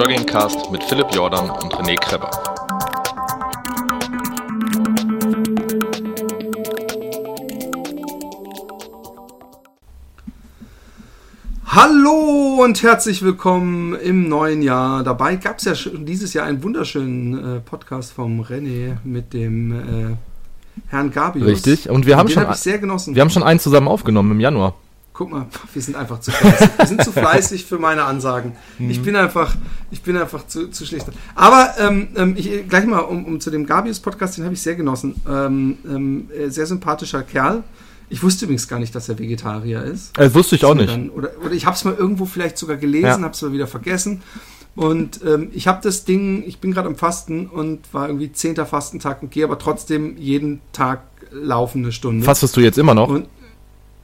Joggingcast mit Philipp Jordan und René Kreber. Hallo und herzlich willkommen im neuen Jahr. Dabei gab es ja schon dieses Jahr einen wunderschönen äh, Podcast vom René mit dem äh, Herrn Gabius. Richtig, und wir haben Den schon, hab ich sehr genossen. wir haben schon einen zusammen aufgenommen im Januar. Guck mal, wir sind einfach zu fleißig. Wir sind zu fleißig für meine Ansagen. Mhm. Ich bin einfach, ich bin einfach zu, zu schlecht. Aber ähm, ähm, ich, gleich mal um, um zu dem Gabius-Podcast, den habe ich sehr genossen. Ähm, ähm, äh, sehr sympathischer Kerl. Ich wusste übrigens gar nicht, dass er Vegetarier ist. Das wusste ich auch nicht. Dann, oder, oder ich habe es mal irgendwo vielleicht sogar gelesen, Ja. habe es mal wieder vergessen. Und ähm, ich habe das Ding, ich bin gerade am Fasten und war irgendwie zehnter Fastentag und gehe aber trotzdem jeden Tag laufen eine Stunde. Fastest du jetzt immer noch? Und,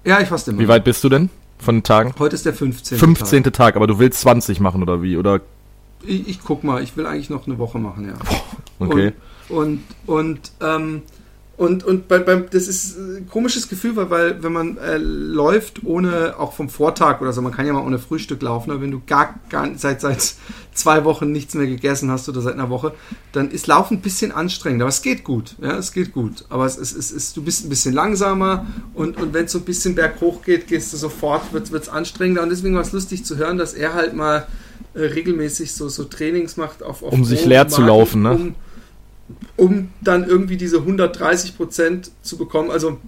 ja, ich faste immer. Wie weit bist du denn von den Tagen? Heute ist der 15. 15. Tag, aber du willst 20 machen oder wie? Oder Ich, ich guck mal, ich will eigentlich noch eine Woche machen, ja. okay. Und, und, ähm, und, und bei, beim, das ist ein komisches Gefühl, weil, weil wenn man äh, läuft ohne, auch vom Vortag oder so, man kann ja mal ohne Frühstück laufen, aber wenn du gar, gar seit, seit zwei Wochen nichts mehr gegessen hast oder seit einer Woche, dann ist Laufen ein bisschen anstrengend, aber es geht gut, ja, es geht gut. Aber es ist, es ist du bist ein bisschen langsamer und, und wenn es so ein bisschen berghoch geht, gehst du sofort, wird es anstrengender und deswegen war es lustig zu hören, dass er halt mal äh, regelmäßig so, so Trainings macht auf, auf Um sich leer zu Magen, laufen, ne? Um, um dann irgendwie diese 130 Prozent zu bekommen. Also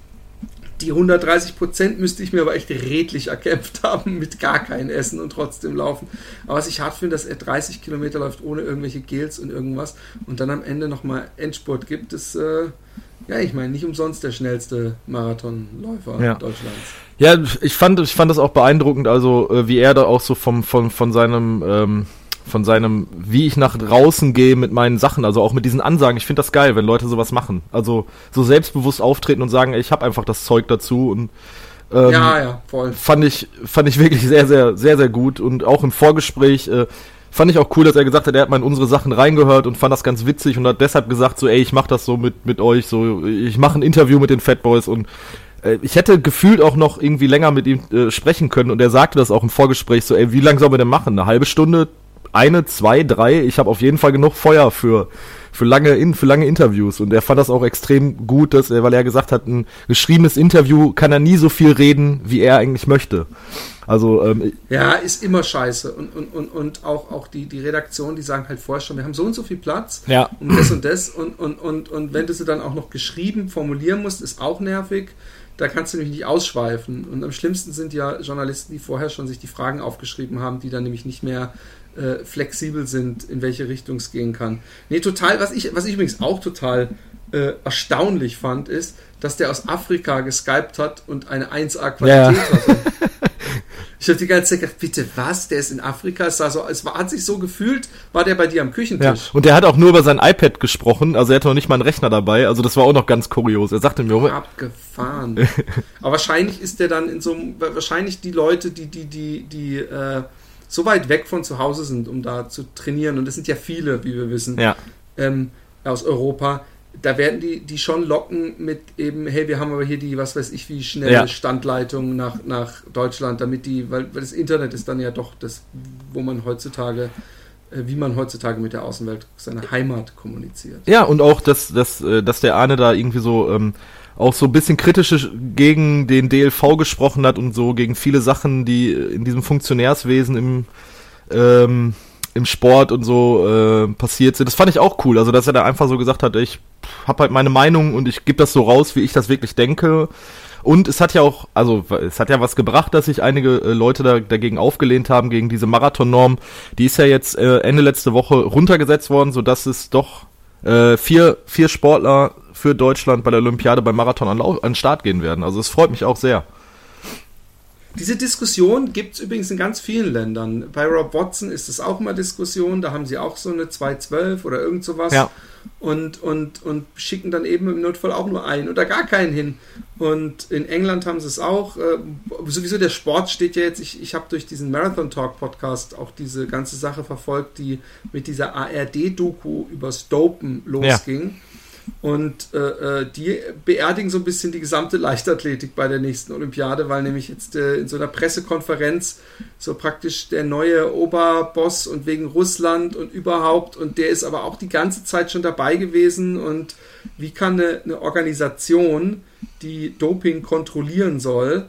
die 130 Prozent müsste ich mir aber echt redlich erkämpft haben mit gar kein Essen und trotzdem laufen. Aber was ich hart finde, dass er 30 Kilometer läuft ohne irgendwelche Gels und irgendwas und dann am Ende nochmal Endspurt gibt, ist, äh, ja, ich meine, nicht umsonst der schnellste Marathonläufer Ja. Deutschlands. Ja, ich fand, ich fand das auch beeindruckend, also äh, wie er da auch so vom, von, von seinem, ähm, von seinem, wie ich nach draußen gehe mit meinen Sachen, also auch mit diesen Ansagen. Ich finde das geil, wenn Leute sowas machen. Also so selbstbewusst auftreten und sagen, ey, ich habe einfach das Zeug dazu und ähm, ja, ja, voll. fand ich, fand ich wirklich sehr, sehr, sehr, sehr gut. Und auch im Vorgespräch äh, fand ich auch cool, dass er gesagt hat, er hat mal in unsere Sachen reingehört und fand das ganz witzig und hat deshalb gesagt, so, ey, ich mach das so mit, mit euch, so, ich mache ein Interview mit den Fat Boys und äh, ich hätte gefühlt auch noch irgendwie länger mit ihm äh, sprechen können und er sagte das auch im Vorgespräch so, ey, wie lange sollen wir denn machen? Eine halbe Stunde? Eine, zwei, drei? Ich habe auf jeden Fall genug Feuer für für lange in, für lange Interviews und er fand das auch extrem gut, dass er, weil er gesagt hat, ein geschriebenes Interview kann er nie so viel reden, wie er eigentlich möchte. Also ähm, Ja, ist immer scheiße. Und, und, und, und auch, auch die, die Redaktion, die sagen halt vorher schon, wir haben so und so viel Platz Ja. und das und das. Und, und, und, und wenn du sie dann auch noch geschrieben formulieren musst, ist auch nervig. Da kannst du nämlich nicht ausschweifen. Und am schlimmsten sind ja Journalisten, die vorher schon sich die Fragen aufgeschrieben haben, die dann nämlich nicht mehr äh, flexibel sind, in welche Richtung es gehen kann. Nee, total, was ich, was ich übrigens auch total äh, erstaunlich fand, ist, dass der aus Afrika geskypt hat und eine 1A-Qualität Ja. hatte. Ich habe die ganze Zeit gedacht, bitte was? Der ist in Afrika. Es, sah so, es war, hat sich so gefühlt, war der bei dir am Ja, Küchentisch. und der hat auch nur über sein iPad gesprochen, also er hatte noch nicht mal einen Rechner dabei, also das war auch noch ganz kurios. Er sagte mir, Abgefahren. Aber wahrscheinlich ist der dann in so einem, wahrscheinlich die Leute, die, die, die, die äh, so weit weg von zu Hause sind, um da zu trainieren, und das sind ja viele, wie wir wissen, ja, ähm, aus Europa, da werden die, die schon locken mit eben, hey, wir haben aber hier die, was weiß ich, wie schnelle Ja. Standleitung nach, nach Deutschland, damit die, weil, weil das Internet ist dann ja doch das, wo man heutzutage, wie man heutzutage mit der Außenwelt seine Heimat kommuniziert. ja, und auch, dass, dass, äh, dass der Arne da irgendwie so ähm, auch so ein bisschen kritisch gegen den DLV gesprochen hat und so gegen viele Sachen, die in diesem Funktionärswesen im ähm, im Sport und so äh, passiert sind. Das fand ich auch cool. Also, dass er da einfach so gesagt hat, ich habe halt meine Meinung und ich gebe das so raus, wie ich das wirklich denke. Und es hat ja auch, also es hat ja was gebracht, dass sich einige äh, Leute da, dagegen aufgelehnt haben, gegen diese Marathonnorm. Die ist ja jetzt äh, Ende letzte Woche runtergesetzt worden, sodass es doch äh, vier, vier Sportler für Deutschland bei der Olympiade beim Marathon an, an den Start gehen werden. Also es freut mich auch sehr. Diese Diskussion gibt es übrigens in ganz vielen Ländern. Bei Rob Watson ist es auch mal Diskussion, da haben sie auch so eine 212 oder irgend sowas Ja. Und, und, und schicken dann eben im Notfall auch nur einen oder gar keinen hin. Und in England haben sie es auch. Äh, sowieso der Sport steht ja jetzt, ich, ich habe durch diesen Marathon Talk Podcast auch diese ganze Sache verfolgt, die mit dieser ARD-Doku übers Dopen losging. Und äh, äh, die beerdigen so ein bisschen die gesamte Leichtathletik bei der nächsten Olympiade, weil nämlich jetzt äh, in so einer Pressekonferenz so praktisch der neue Oberboss und wegen Russland und überhaupt und der ist aber auch die ganze Zeit schon dabei gewesen. Und wie kann eine, eine Organisation, die Doping kontrollieren soll,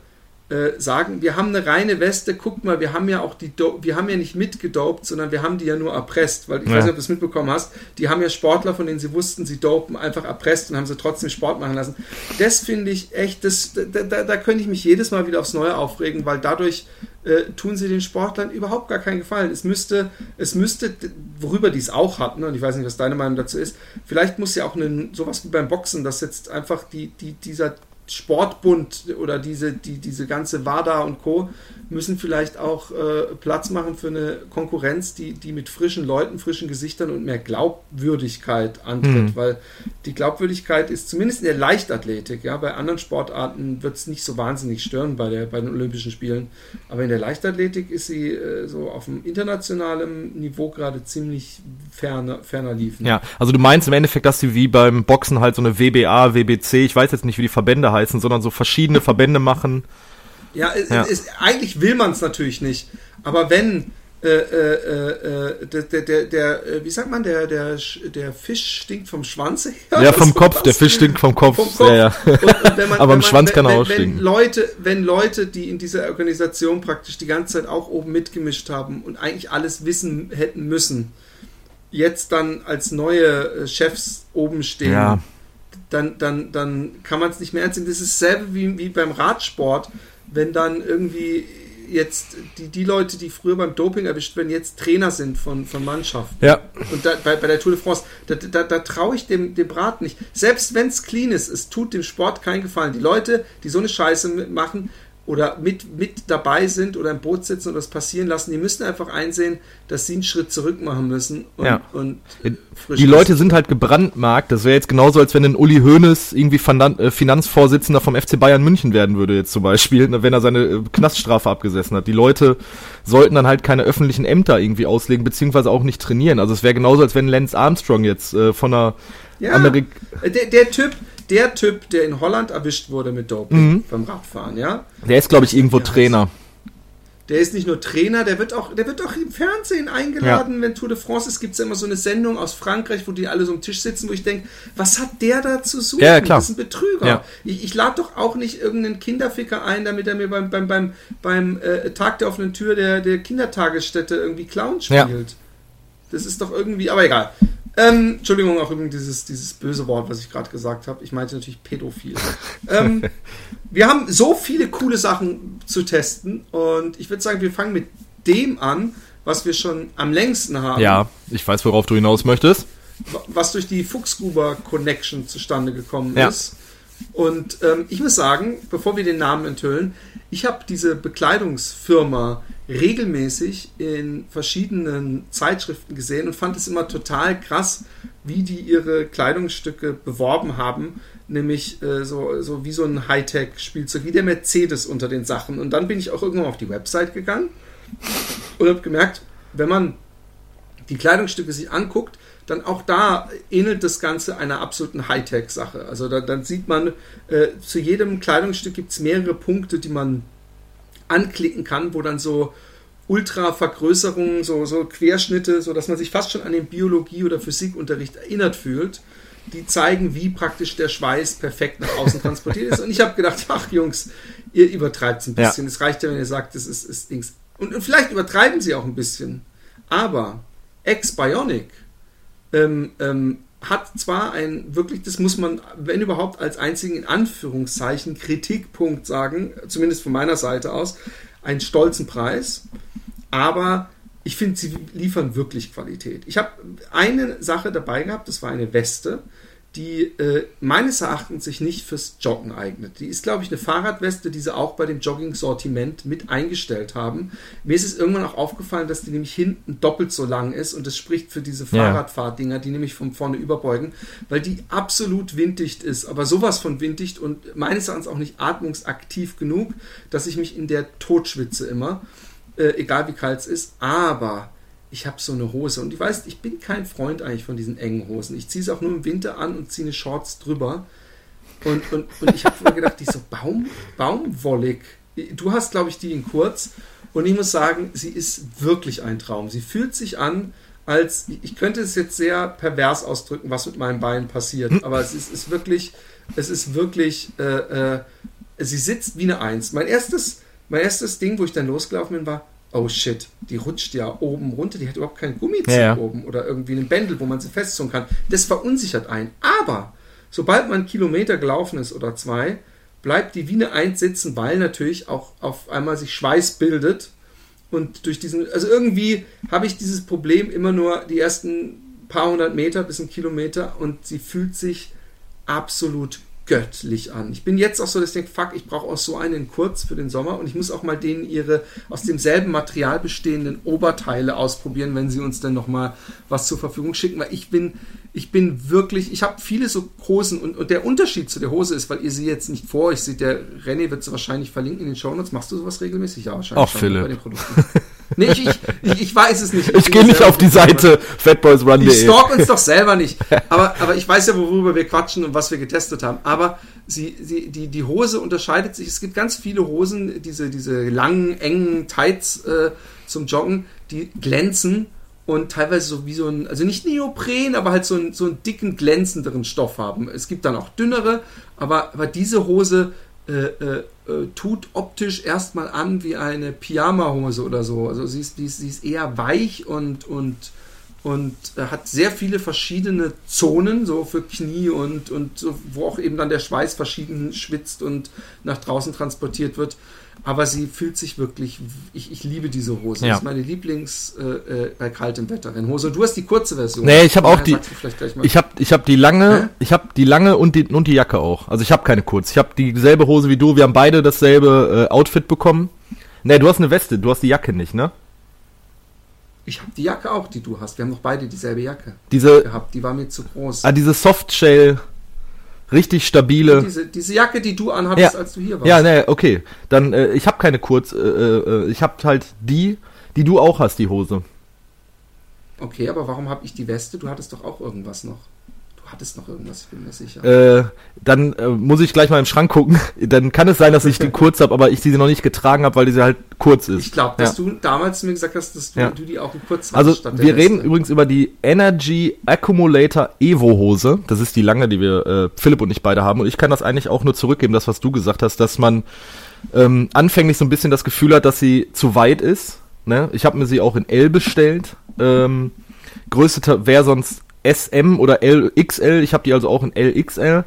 äh, sagen, wir haben eine reine Weste, guck mal, wir haben ja auch die, Do wir haben ja nicht mitgedopt, sondern wir haben die ja nur erpresst, weil ich ja. weiß nicht, ob du es mitbekommen hast, die haben ja Sportler, von denen sie wussten, sie dopen, einfach erpresst und haben sie trotzdem Sport machen lassen. Das finde ich echt, das, da, da, da könnte ich mich jedes Mal wieder aufs Neue aufregen, weil dadurch äh, tun sie den Sportlern überhaupt gar keinen Gefallen. Es müsste, es müsste, worüber die es auch hatten, und ich weiß nicht, was deine Meinung dazu ist, vielleicht muss ja auch eine, sowas wie beim Boxen, dass jetzt einfach die, die, dieser Sportbund oder diese, die, diese ganze WADA und Co. müssen vielleicht auch äh, Platz machen für eine Konkurrenz, die, die mit frischen Leuten, frischen Gesichtern und mehr Glaubwürdigkeit antritt, mhm. weil die Glaubwürdigkeit ist zumindest in der Leichtathletik, ja, bei anderen Sportarten wird es nicht so wahnsinnig stören bei, der, bei den Olympischen Spielen, aber in der Leichtathletik ist sie äh, so auf dem internationalen Niveau gerade ziemlich ferner, ferner liefen. Ja, also du meinst im Endeffekt, dass sie wie beim Boxen halt so eine WBA, WBC, ich weiß jetzt nicht, wie die Verbände heißen, sondern so verschiedene Verbände machen. Ja, ja. Es, eigentlich will man es natürlich nicht, aber wenn äh, äh, äh, der, der, der, der, äh, wie sagt man, der, der, der Fisch stinkt vom Schwanz her. Ja, vom Kopf, der Fisch stinkt vom Kopf. Vom Kopf. Ja, ja. Und, und man, Aber im Schwanz kann er auch stinken. Wenn Leute, wenn Leute, die in dieser Organisation praktisch die ganze Zeit auch oben mitgemischt haben und eigentlich alles wissen hätten müssen, jetzt dann als neue äh, Chefs oben stehen, ja. Dann, dann, dann kann man es nicht mehr ernst nehmen. Das ist dasselbe wie, wie beim Radsport, wenn dann irgendwie jetzt die, die Leute, die früher beim Doping erwischt werden, jetzt Trainer sind von, von Mannschaften. Ja. Und da, bei, bei der Tour de France, da, da, da traue ich dem, dem Brat nicht. Selbst wenn es clean ist, es tut dem Sport keinen Gefallen. Die Leute, die so eine Scheiße machen, oder mit, mit dabei sind oder im Boot sitzen und das passieren lassen, die müssen einfach einsehen, dass sie einen Schritt zurück machen müssen. Und, ja. und die Leute sind halt gebrandmarkt. Das wäre jetzt genauso, als wenn ein Uli Hoeneß irgendwie äh, Finanzvorsitzender vom FC Bayern München werden würde, jetzt zum Beispiel, ne, wenn er seine äh, Knaststrafe abgesessen hat. Die Leute sollten dann halt keine öffentlichen Ämter irgendwie auslegen, beziehungsweise auch nicht trainieren. Also es wäre genauso, als wenn Lance Armstrong jetzt äh, von einer ja, Amerik der, der Typ, der Typ, der in Holland erwischt wurde mit Doping mhm. beim Radfahren, ja. Der ist, glaube ich, irgendwo Trainer. Der ist nicht nur Trainer, der wird auch, der wird auch im Fernsehen eingeladen, ja. wenn Tour de France ist, gibt es ja immer so eine Sendung aus Frankreich, wo die alle so am Tisch sitzen, wo ich denke, was hat der da zu suchen? Ja, klar. Das ist ein Betrüger. Ja. Ich, ich lade doch auch nicht irgendeinen Kinderficker ein, damit er mir beim, beim, beim, beim äh, Tag der offenen Tür der, der Kindertagesstätte irgendwie Clown spielt. Ja. Das ist doch irgendwie, aber egal. Ähm, Entschuldigung, auch übrigens dieses, dieses böse Wort, was ich gerade gesagt habe. Ich meinte natürlich pädophil. ähm, wir haben so viele coole Sachen zu testen und ich würde sagen, wir fangen mit dem an, was wir schon am längsten haben. Ja, ich weiß, worauf du hinaus möchtest. Was durch die Fuchsgruber Connection zustande gekommen ja. ist. Und ähm, ich muss sagen, bevor wir den Namen enthüllen, ich habe diese Bekleidungsfirma regelmäßig in verschiedenen Zeitschriften gesehen und fand es immer total krass, wie die ihre Kleidungsstücke beworben haben, nämlich äh, so, so wie so ein Hightech-Spielzeug, wie der Mercedes unter den Sachen. Und dann bin ich auch irgendwann auf die Website gegangen und habe gemerkt, wenn man die Kleidungsstücke sich anguckt, dann auch da ähnelt das Ganze einer absoluten Hightech-Sache. Also da, dann sieht man, äh, zu jedem Kleidungsstück gibt es mehrere Punkte, die man anklicken kann, wo dann so Ultra-Vergrößerungen, so, so Querschnitte, so dass man sich fast schon an den Biologie- oder Physikunterricht erinnert fühlt, die zeigen, wie praktisch der Schweiß perfekt nach außen transportiert ist. Und ich habe gedacht, ach Jungs, ihr übertreibt es ein bisschen. Es reicht ja, wenn ihr sagt, das ist, ist Dings. Und, und, vielleicht übertreiben sie auch ein bisschen. Aber Ex-Bionic ähm, ähm, hat zwar ein wirklich, das muss man, wenn überhaupt, als einzigen in Anführungszeichen Kritikpunkt sagen, zumindest von meiner Seite aus, einen stolzen Preis, aber ich finde, sie liefern wirklich Qualität. Ich habe eine Sache dabei gehabt, das war eine Weste, die äh, meines Erachtens sich nicht fürs Joggen eignet. Die ist, glaube ich, eine Fahrradweste, die sie auch bei dem Jogging-Sortiment mit eingestellt haben. Mir ist es irgendwann auch aufgefallen, dass die nämlich hinten doppelt so lang ist und das spricht für diese Fahrradfahrdinger, die nämlich von vorne überbeugen, weil die absolut winddicht ist, aber sowas von winddicht und meines Erachtens auch nicht atmungsaktiv genug, dass ich mich in der totschwitze immer, äh, egal wie kalt es ist, aber ich habe so eine Hose und ich weiß, ich bin kein Freund eigentlich von diesen engen Hosen. Ich ziehe es auch nur im Winter an und ziehe eine Shorts drüber. Und, und, und ich habe mir gedacht, die ist so Baum, baumwollig. Du hast, glaube ich, die in kurz. Und ich muss sagen, sie ist wirklich ein Traum. Sie fühlt sich an, als ich könnte es jetzt sehr pervers ausdrücken, was mit meinem Bein passiert. Aber es ist, ist wirklich, es ist wirklich, äh, äh, sie sitzt wie eine Eins. Mein erstes, mein erstes Ding, wo ich dann losgelaufen bin, war, oh shit, die rutscht ja oben runter, die hat überhaupt keinen Gummizug Ja, ja. oben oder irgendwie einen Bändel, wo man sie festzungen kann. Das verunsichert einen. Aber sobald man einen Kilometer gelaufen ist oder zwei, bleibt die wie eine Eins sitzen, weil natürlich auch auf einmal sich Schweiß bildet. Und durch diesen, also irgendwie habe ich dieses Problem immer nur die ersten paar hundert Meter bis ein Kilometer und sie fühlt sich absolut göttlich an. Ich bin jetzt auch so, dass ich denke, fuck, ich brauche auch so einen kurz für den Sommer und ich muss auch mal denen ihre aus demselben Material bestehenden Oberteile ausprobieren, wenn sie uns dann nochmal was zur Verfügung schicken, weil ich bin, ich bin wirklich, ich habe viele so Hosen und, und der Unterschied zu der Hose ist, weil ihr sie jetzt nicht vor euch seht, der René wird sie wahrscheinlich verlinken in den Shownotes. Machst du sowas regelmäßig? Ja, wahrscheinlich. Schon, Philipp. Bei den Produkten. nee, ich, ich, ich, ich weiß es nicht. Ich gehe nicht auf die Seite Ich fatboysrun.de. stalk uns doch selber nicht. Aber, aber ich weiß ja, worüber wir quatschen und was wir getestet haben. Aber sie, sie, die, die Hose unterscheidet sich. Es gibt ganz viele Hosen, diese, diese langen, engen Tights äh, zum Joggen, die glänzen und teilweise so wie so ein, also nicht Neopren, aber halt so, ein, so einen dicken, glänzenderen Stoff haben. Es gibt dann auch dünnere, aber, aber diese Hose äh, äh, äh, tut optisch erstmal an wie eine Pyjama-Hose oder so. Also sie ist, die ist, sie ist eher weich und, und, und äh, hat sehr viele verschiedene Zonen, so für Knie und, und so, wo auch eben dann der Schweiß verschieden schwitzt und nach draußen transportiert wird. Aber sie fühlt sich wirklich, ich, ich liebe diese Hose. Ja. Das ist meine Lieblings äh, äh, bei kaltem Wetter Hose. Und du hast die kurze Version. Nee, ich hab auch die-. Ich habe ich hab die lange, Hä? ich habe die lange und die, und die Jacke auch. Also ich habe keine kurz. Ich habe dieselbe Hose wie du. Wir haben beide dasselbe äh, Outfit bekommen. Nee, du hast eine Weste, du hast die Jacke nicht, ne? Ich habe die Jacke auch, die du hast. Wir haben doch beide dieselbe Jacke Diese, gehabt. Die war mir zu groß. ah, diese Softshell, richtig stabile. diese, diese Jacke, die du anhattest, als du hier warst. Ja, nee, okay. Dann, äh, ich habe keine kurz, äh, äh, ich habe halt die, die du auch hast, die Hose. Okay, aber warum habe ich die Weste? Du hattest doch auch irgendwas noch. Hattest noch irgendwas, ich bin mir sicher. Äh, dann äh, muss ich gleich mal im Schrank gucken. Dann kann es sein, dass ich die kurz habe, aber ich sie noch nicht getragen habe, weil die sie halt kurz ist. ich glaube, dass ja. du damals mir gesagt hast, dass du, Ja. du die auch in kurz Also wir reden übrigens über die Energy Accumulator Evo Hose. Das ist die lange, die wir äh, Philipp und ich beide haben. Und ich kann das eigentlich auch nur zurückgeben, das was du gesagt hast, dass man ähm, anfänglich so ein bisschen das Gefühl hat, dass sie zu weit ist. Ne? Ich habe mir sie auch in L bestellt. Ähm, Größte wäre sonst SM oder LXL. Ich habe die also auch in LXL.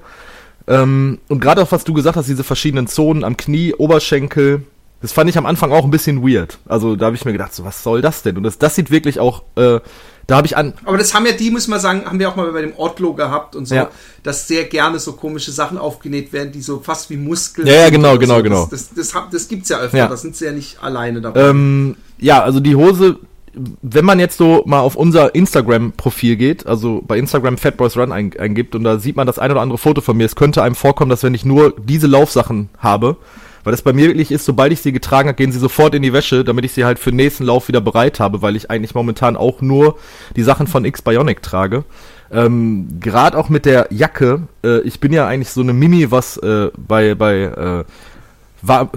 Ähm, und gerade auch was du gesagt hast, diese verschiedenen Zonen am Knie, Oberschenkel, das fand ich am Anfang auch ein bisschen weird. Also da habe ich mir gedacht, so was soll das denn? Und das, das sieht wirklich auch, äh, da habe ich an, Aber das haben ja die, muss man sagen, haben wir auch mal bei dem Otlo gehabt und so, Ja. dass sehr gerne so komische Sachen aufgenäht werden, die so fast wie Muskeln Ja, ja, genau, genau, so. genau. Das, das, das, das gibt's ja öfter, Ja. das sind sie ja nicht alleine dabei. ähm, ja, also die Hose, wenn man jetzt so mal auf unser Instagram-Profil geht, also bei Instagram Fatboys Run ein, eingibt und da sieht man das ein oder andere Foto von mir, es könnte einem vorkommen, dass wenn ich nur diese Laufsachen habe, weil das bei mir wirklich ist, sobald ich sie getragen habe, gehen sie sofort in die Wäsche, damit ich sie halt für den nächsten Lauf wieder bereit habe, weil ich eigentlich momentan auch nur die Sachen von X-Bionic trage. Ähm, Gerade auch mit der Jacke, äh, ich bin ja eigentlich so eine Mimi, was äh, bei, bei äh,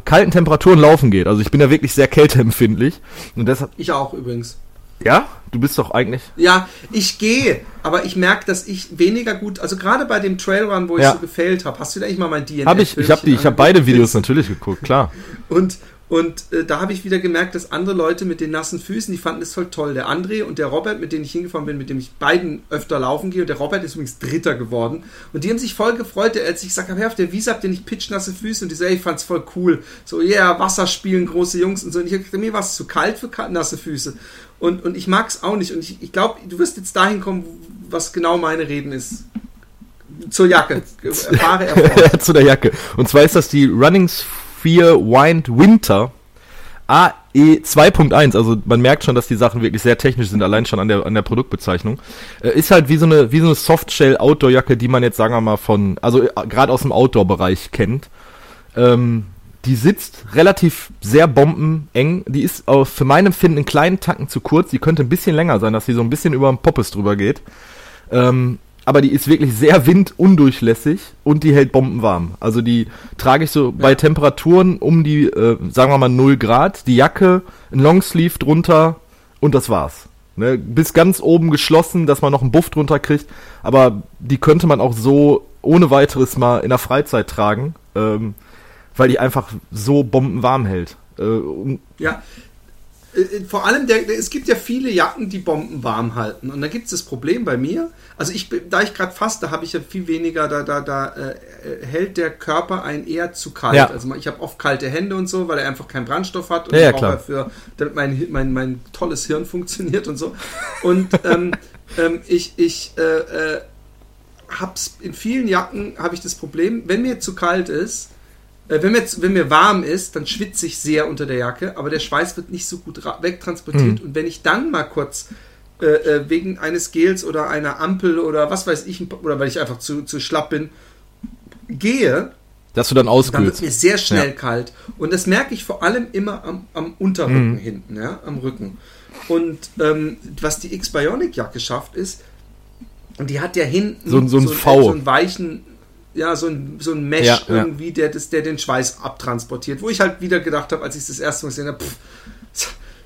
kalten Temperaturen laufen geht. Also ich bin ja wirklich sehr kälteempfindlich. Und deshalb, ich auch übrigens. ja, du bist doch eigentlich. Ja, ich gehe, aber ich merke, dass ich weniger gut, also gerade bei dem Trailrun, wo ich Ja. so gefailt habe, hast du da eigentlich mal mein DNF? Habe ich, ich habe die, ich habe beide Videos natürlich geguckt, klar. Und, und äh, da habe ich wieder gemerkt, dass andere Leute mit den nassen Füßen, die fanden es voll toll. Der André und der Robert, mit denen ich hingefahren bin, mit dem ich beiden öfter laufen gehe, und der Robert ist übrigens Dritter geworden. Und die haben sich voll gefreut, als ich gesagt habe, hey, auf der Wiese habt ihr nicht pitchnasse Füße. Und die so, ey, ich fand's voll cool. So, ja, yeah, Wasser spielen, große Jungs und so. Und ich habe gesagt, mir war es zu kalt für nasse Füße. Und, und ich mag's auch nicht. Und ich, ich glaube, du wirst jetzt dahin kommen, was genau meine Reden ist. Zur Jacke. Erfahre, erfahre. zu der Jacke. Und zwar ist das die Running Sphere Wind Winter AE 2.1. Also man merkt schon, dass die Sachen wirklich sehr technisch sind, allein schon an der, an der Produktbezeichnung. Äh, ist halt wie so eine, wie so eine Softshell Outdoor-Jacke, die man jetzt, sagen wir mal, von, also äh, gerade aus dem Outdoor-Bereich kennt. Ähm, die sitzt relativ sehr bombeneng. Die ist auch für mein Empfinden einen kleinen Tacken zu kurz. Die könnte ein bisschen länger sein, dass sie so ein bisschen über den Poppes drüber geht. Ähm, aber die ist wirklich sehr windundurchlässig und die hält bombenwarm. Also die trage ich so ja. bei Temperaturen um die, äh, sagen wir mal 0 Grad, die Jacke, ein Longsleeve drunter und das war's. Ne? Bis ganz oben geschlossen, dass man noch einen Buff drunter kriegt. Aber die könnte man auch so ohne weiteres mal in der Freizeit tragen, ähm, weil die einfach so bombenwarm hält. Äh, ja, vor allem, der, es gibt ja viele Jacken, die Bomben warm halten. Und da gibt es das Problem bei mir. Also ich, da ich gerade faste, habe ich ja viel weniger, da, da, da äh, hält der Körper einen eher zu kalt. Ja. Also ich habe oft kalte Hände und so, weil er einfach keinen Brandstoff hat und ja, ja, ich brauche dafür, damit mein, mein, mein tolles Hirn funktioniert und so. Und ähm, ähm, ich, ich äh, äh, hab's in vielen Jacken habe ich das Problem, wenn mir zu kalt ist, äh, wenn, mir, wenn mir warm ist, dann schwitze ich sehr unter der Jacke, aber der Schweiß wird nicht so gut wegtransportiert. Mhm. Und wenn ich dann mal kurz äh, äh, wegen eines Gels oder einer Ampel oder was weiß ich, oder weil ich einfach zu, zu schlapp bin, gehe, dass du dann auskühlst. Dann wird mir sehr schnell ja. kalt. Und das merke ich vor allem immer am, am Unterrücken mhm. hinten, ja, am Rücken. Und ähm, was die X-Bionic-Jacke schafft, ist, und die hat ja hinten so, so, ein so, v. so einen weichen, ja, so ein, so ein Mesh ja, irgendwie, Der, das, der den Schweiß abtransportiert. Wo ich halt wieder gedacht habe, als ich das erste Mal gesehen habe, pff,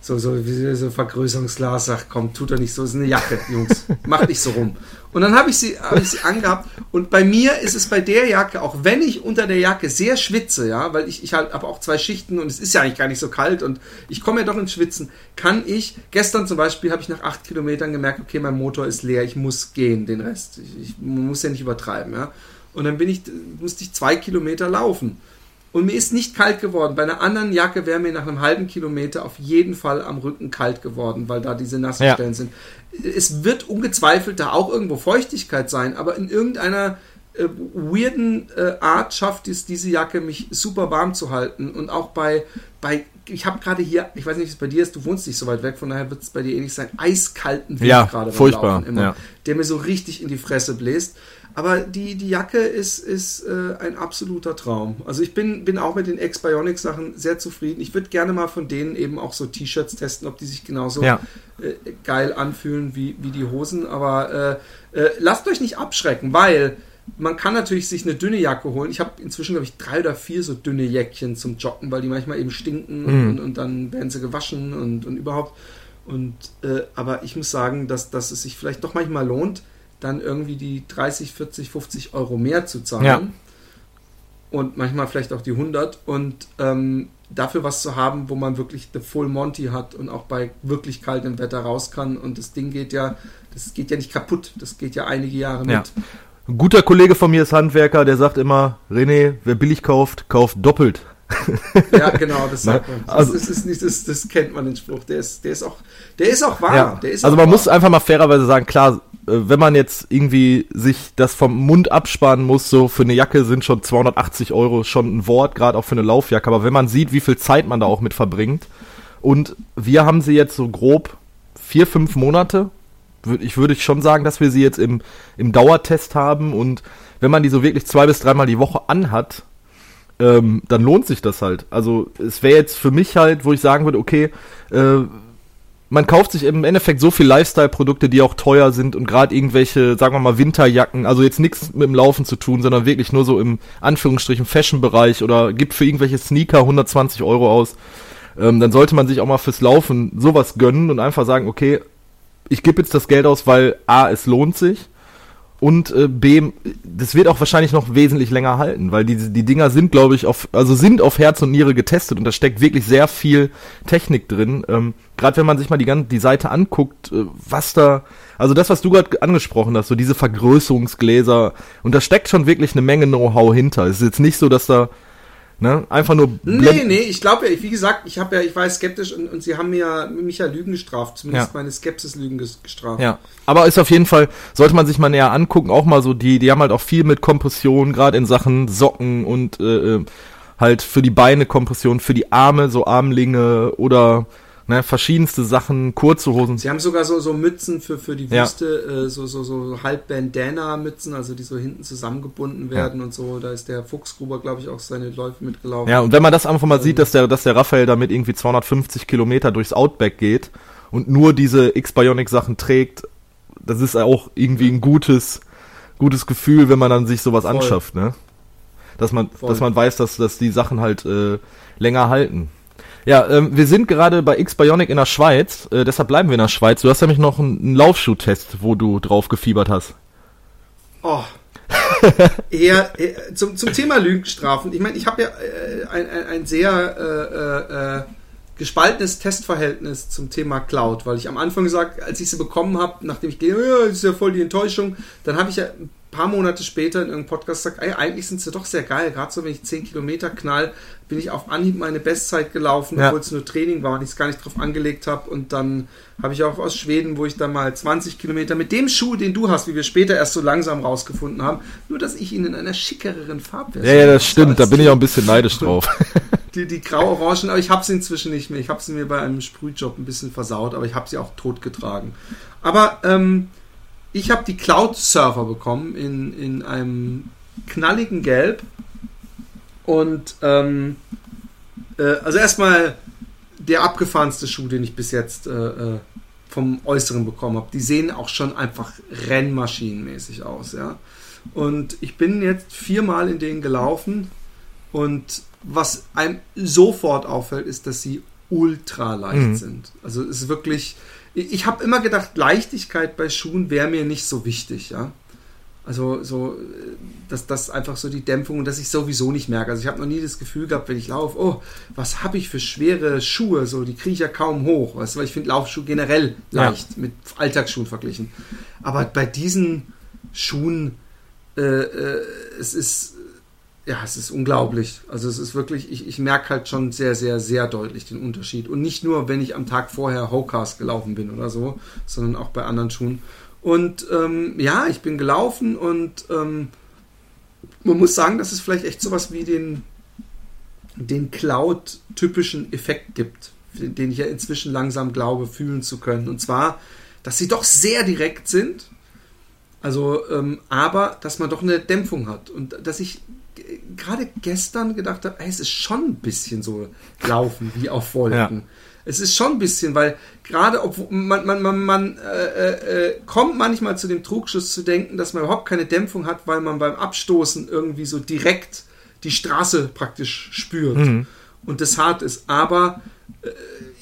so, so, so Vergrößerungsglas sagt, komm, tut er nicht so, ist eine Jacke, Jungs, macht nicht so rum. Und dann habe ich, sie, hab ich sie angehabt und bei mir ist es bei der Jacke, auch wenn ich unter der Jacke sehr schwitze, ja, weil ich, ich halt habe auch zwei Schichten und es ist ja eigentlich gar nicht so kalt und ich komme ja doch ins Schwitzen, kann ich, gestern zum Beispiel habe ich nach acht Kilometern gemerkt, okay, mein Motor ist leer, ich muss gehen, den Rest. Ich, ich muss ja nicht übertreiben, ja. Und dann bin ich, musste ich zwei Kilometer laufen. Und mir ist nicht kalt geworden. Bei einer anderen Jacke wäre mir nach einem halben Kilometer auf jeden Fall am Rücken kalt geworden, weil da diese nassen ja. Stellen sind. Es wird ungezweifelt da auch irgendwo Feuchtigkeit sein, aber in irgendeiner äh, weirden äh, Art schafft es diese Jacke, mich super warm zu halten. Und auch bei, bei ich habe gerade hier, ich weiß nicht, wie es bei dir ist, du wohnst nicht so weit weg, von daher wird es bei dir ähnlich sein, eiskalten Wind ja, gerade furchtbar, immer, ja. der mir so richtig in die Fresse bläst. Aber die, die Jacke ist, ist äh, ein absoluter Traum. Also ich bin, bin auch mit den X-Bionic-Sachen sehr zufrieden. Ich würde gerne mal von denen eben auch so T-Shirts testen, ob die sich genauso ja. äh, geil anfühlen wie, wie die Hosen. Aber äh, äh lasst euch nicht abschrecken, weil man kann natürlich sich eine dünne Jacke holen. Ich habe inzwischen, glaube ich, drei oder vier so dünne Jäckchen zum Joggen, weil die manchmal eben stinken mhm. und, und, dann werden sie gewaschen und, und überhaupt. Und, äh, aber ich muss sagen, dass, dass es sich vielleicht doch manchmal lohnt, dann irgendwie die 30, 40, 50 Euro mehr zu zahlen. Ja. Und manchmal vielleicht auch die 100 und ähm, dafür was zu haben, wo man wirklich the full Monty hat und auch bei wirklich kaltem Wetter raus kann. Und das Ding geht ja, das geht ja nicht kaputt. Das geht ja einige Jahre mit. Ja. Ein guter Kollege von mir ist Handwerker, der sagt immer, René, wer billig kauft, kauft doppelt. ja, genau, das sagt man. Das, also, das, ist nicht, das, das kennt man den Spruch. Der ist, der ist auch, der ist auch wahr. Ja. Ist also man wahr. muss einfach mal fairerweise sagen, klar, äh, wenn man jetzt irgendwie sich das vom Mund absparen muss, so für eine Jacke sind schon 280 Euro schon ein Wort, gerade auch für eine Laufjacke. Aber wenn man sieht, wie viel Zeit man da auch mit verbringt, und wir haben sie jetzt so grob vier, fünf Monate, ich würde schon sagen, dass wir sie jetzt im, im Dauertest haben und wenn man die so wirklich zwei bis dreimal die Woche anhat, ähm, dann lohnt sich das halt. Also es wäre jetzt für mich halt, wo ich sagen würde, okay, äh, man kauft sich im Endeffekt so viel Lifestyle-Produkte, die auch teuer sind und gerade irgendwelche, sagen wir mal, Winterjacken, also jetzt nichts mit dem Laufen zu tun, sondern wirklich nur so im Anführungsstrichen Fashion-Bereich oder gibt für irgendwelche Sneaker 120 Euro aus. Ähm, dann sollte man sich auch mal fürs Laufen sowas gönnen und einfach sagen, okay, ich gebe jetzt das Geld aus, weil A, es lohnt sich und äh, B, das wird auch wahrscheinlich noch wesentlich länger halten, weil die, die Dinger sind, glaube ich, auf, also sind auf Herz und Niere getestet und da steckt wirklich sehr viel Technik drin. Ähm, gerade wenn man sich mal die, ganze, die Seite anguckt, äh, was da, also das, was du gerade angesprochen hast, so diese Vergrößerungsgläser, und da steckt schon wirklich eine Menge Know-how hinter. Es ist jetzt nicht so, dass da Ne? Einfach nur. Nee, nee, ich glaube ja, wie gesagt, ich habe ja, ich war skeptisch und, und sie haben mir mich ja Lügen gestraft, zumindest ja. meine Skepsis-Lügen gestraft. Ja. Aber ist auf jeden Fall, sollte man sich mal näher angucken, auch mal so, die, die haben halt auch viel mit Kompression, gerade in Sachen Socken und äh, äh, halt für die Beine Kompression, für die Arme, so Armlinge oder Ne, verschiedenste Sachen, kurze Hosen. Sie haben sogar so, so Mützen für, für die Ja. Wüste, äh, so, so, so halb Bandana-Mützen, also die so hinten zusammengebunden werden und so. Da ist der Fuchsgruber, glaube ich, auch seine Läufe mitgelaufen. Ja, und wenn man das einfach mal sieht, dass der, dass der Raphael damit irgendwie 250 Kilometer durchs Outback geht und nur diese X-Bionic-Sachen trägt, das ist auch irgendwie ein gutes, gutes Gefühl, wenn man dann sich sowas Voll. anschafft, ne? Dass man, Voll. dass man weiß, dass, dass die Sachen halt äh, länger halten. Ja, ähm, wir sind gerade bei X-Bionic in der Schweiz, äh, deshalb bleiben wir in der Schweiz. Du hast nämlich noch einen, einen Laufschuh-Test, wo du drauf gefiebert hast. Oh. eher, eher zum, zum Thema Lügenstrafen. Ich meine, ich habe ja äh, ein, ein, ein sehr äh, äh, äh, gespaltenes Testverhältnis zum Thema Cloud, weil ich am Anfang gesagt, als ich sie bekommen habe, nachdem ich gehe, ja, das ist ja voll die Enttäuschung, dann habe ich ja ein paar Monate später in irgendeinem Podcast gesagt, ey, eigentlich sind sie doch sehr geil, gerade so, wenn ich 10 Kilometer knall, bin ich auf Anhieb meine Bestzeit gelaufen, Ja. obwohl es nur Training war und ich es gar nicht drauf angelegt habe und dann habe ich auch aus Schweden, wo ich dann mal 20 Kilometer mit dem Schuh, den du hast, wie wir später erst so langsam rausgefunden haben, nur dass ich ihn in einer schickeren Farbversion Ja, ja, das stimmt, da bin ich auch ein bisschen neidisch drauf. die, die grau-orangen, aber ich habe sie inzwischen nicht mehr. Ich habe sie mir bei einem Sprühjob ein bisschen versaut, aber ich habe sie auch totgetragen. Aber ähm, ich habe die Cloud Surfer bekommen in, in einem knalligen Gelb. Und ähm, äh, also erstmal der abgefahrenste Schuh, den ich bis jetzt äh, äh, vom Äußeren bekommen habe. Die sehen auch schon einfach rennmaschinenmäßig aus, ja. Und ich bin jetzt viermal in denen gelaufen und was einem sofort auffällt, ist, dass sie ultra leicht Mhm. sind. Also es ist wirklich, ich, ich habe immer gedacht, Leichtigkeit bei Schuhen wäre mir nicht so wichtig, ja. Also so, dass das einfach so die Dämpfung und dass ich sowieso nicht merke. Also ich habe noch nie das Gefühl gehabt, wenn ich laufe, oh, was habe ich für schwere Schuhe, so die kriege ich ja kaum hoch, weißt du, weil ich finde Laufschuhe generell Ja. leicht mit Alltagsschuhen verglichen. Aber bei diesen Schuhen, äh, äh, es ist ja, es ist unglaublich. Also es ist wirklich, ich, ich merke halt schon sehr, sehr, sehr deutlich den Unterschied. Und nicht nur, wenn ich am Tag vorher Hokas gelaufen bin oder so, sondern auch bei anderen Schuhen. Und ähm, ja, ich bin gelaufen und ähm, man muss sagen, dass es vielleicht echt sowas wie den, den Cloud-typischen Effekt gibt, den ich ja inzwischen langsam glaube, fühlen zu können. Und zwar, dass sie doch sehr direkt sind, also, ähm, aber dass man doch eine Dämpfung hat. Und dass ich gerade gestern gedacht habe, ey, es ist schon ein bisschen so laufen wie auf Wolken. Ja. Es ist schon ein bisschen, weil gerade obwohl man, man, man, man äh, äh, kommt manchmal zu dem Trugschluss zu denken, dass man überhaupt keine Dämpfung hat, weil man beim Abstoßen irgendwie so direkt die Straße praktisch spürt Mhm. und das hart ist. Aber äh,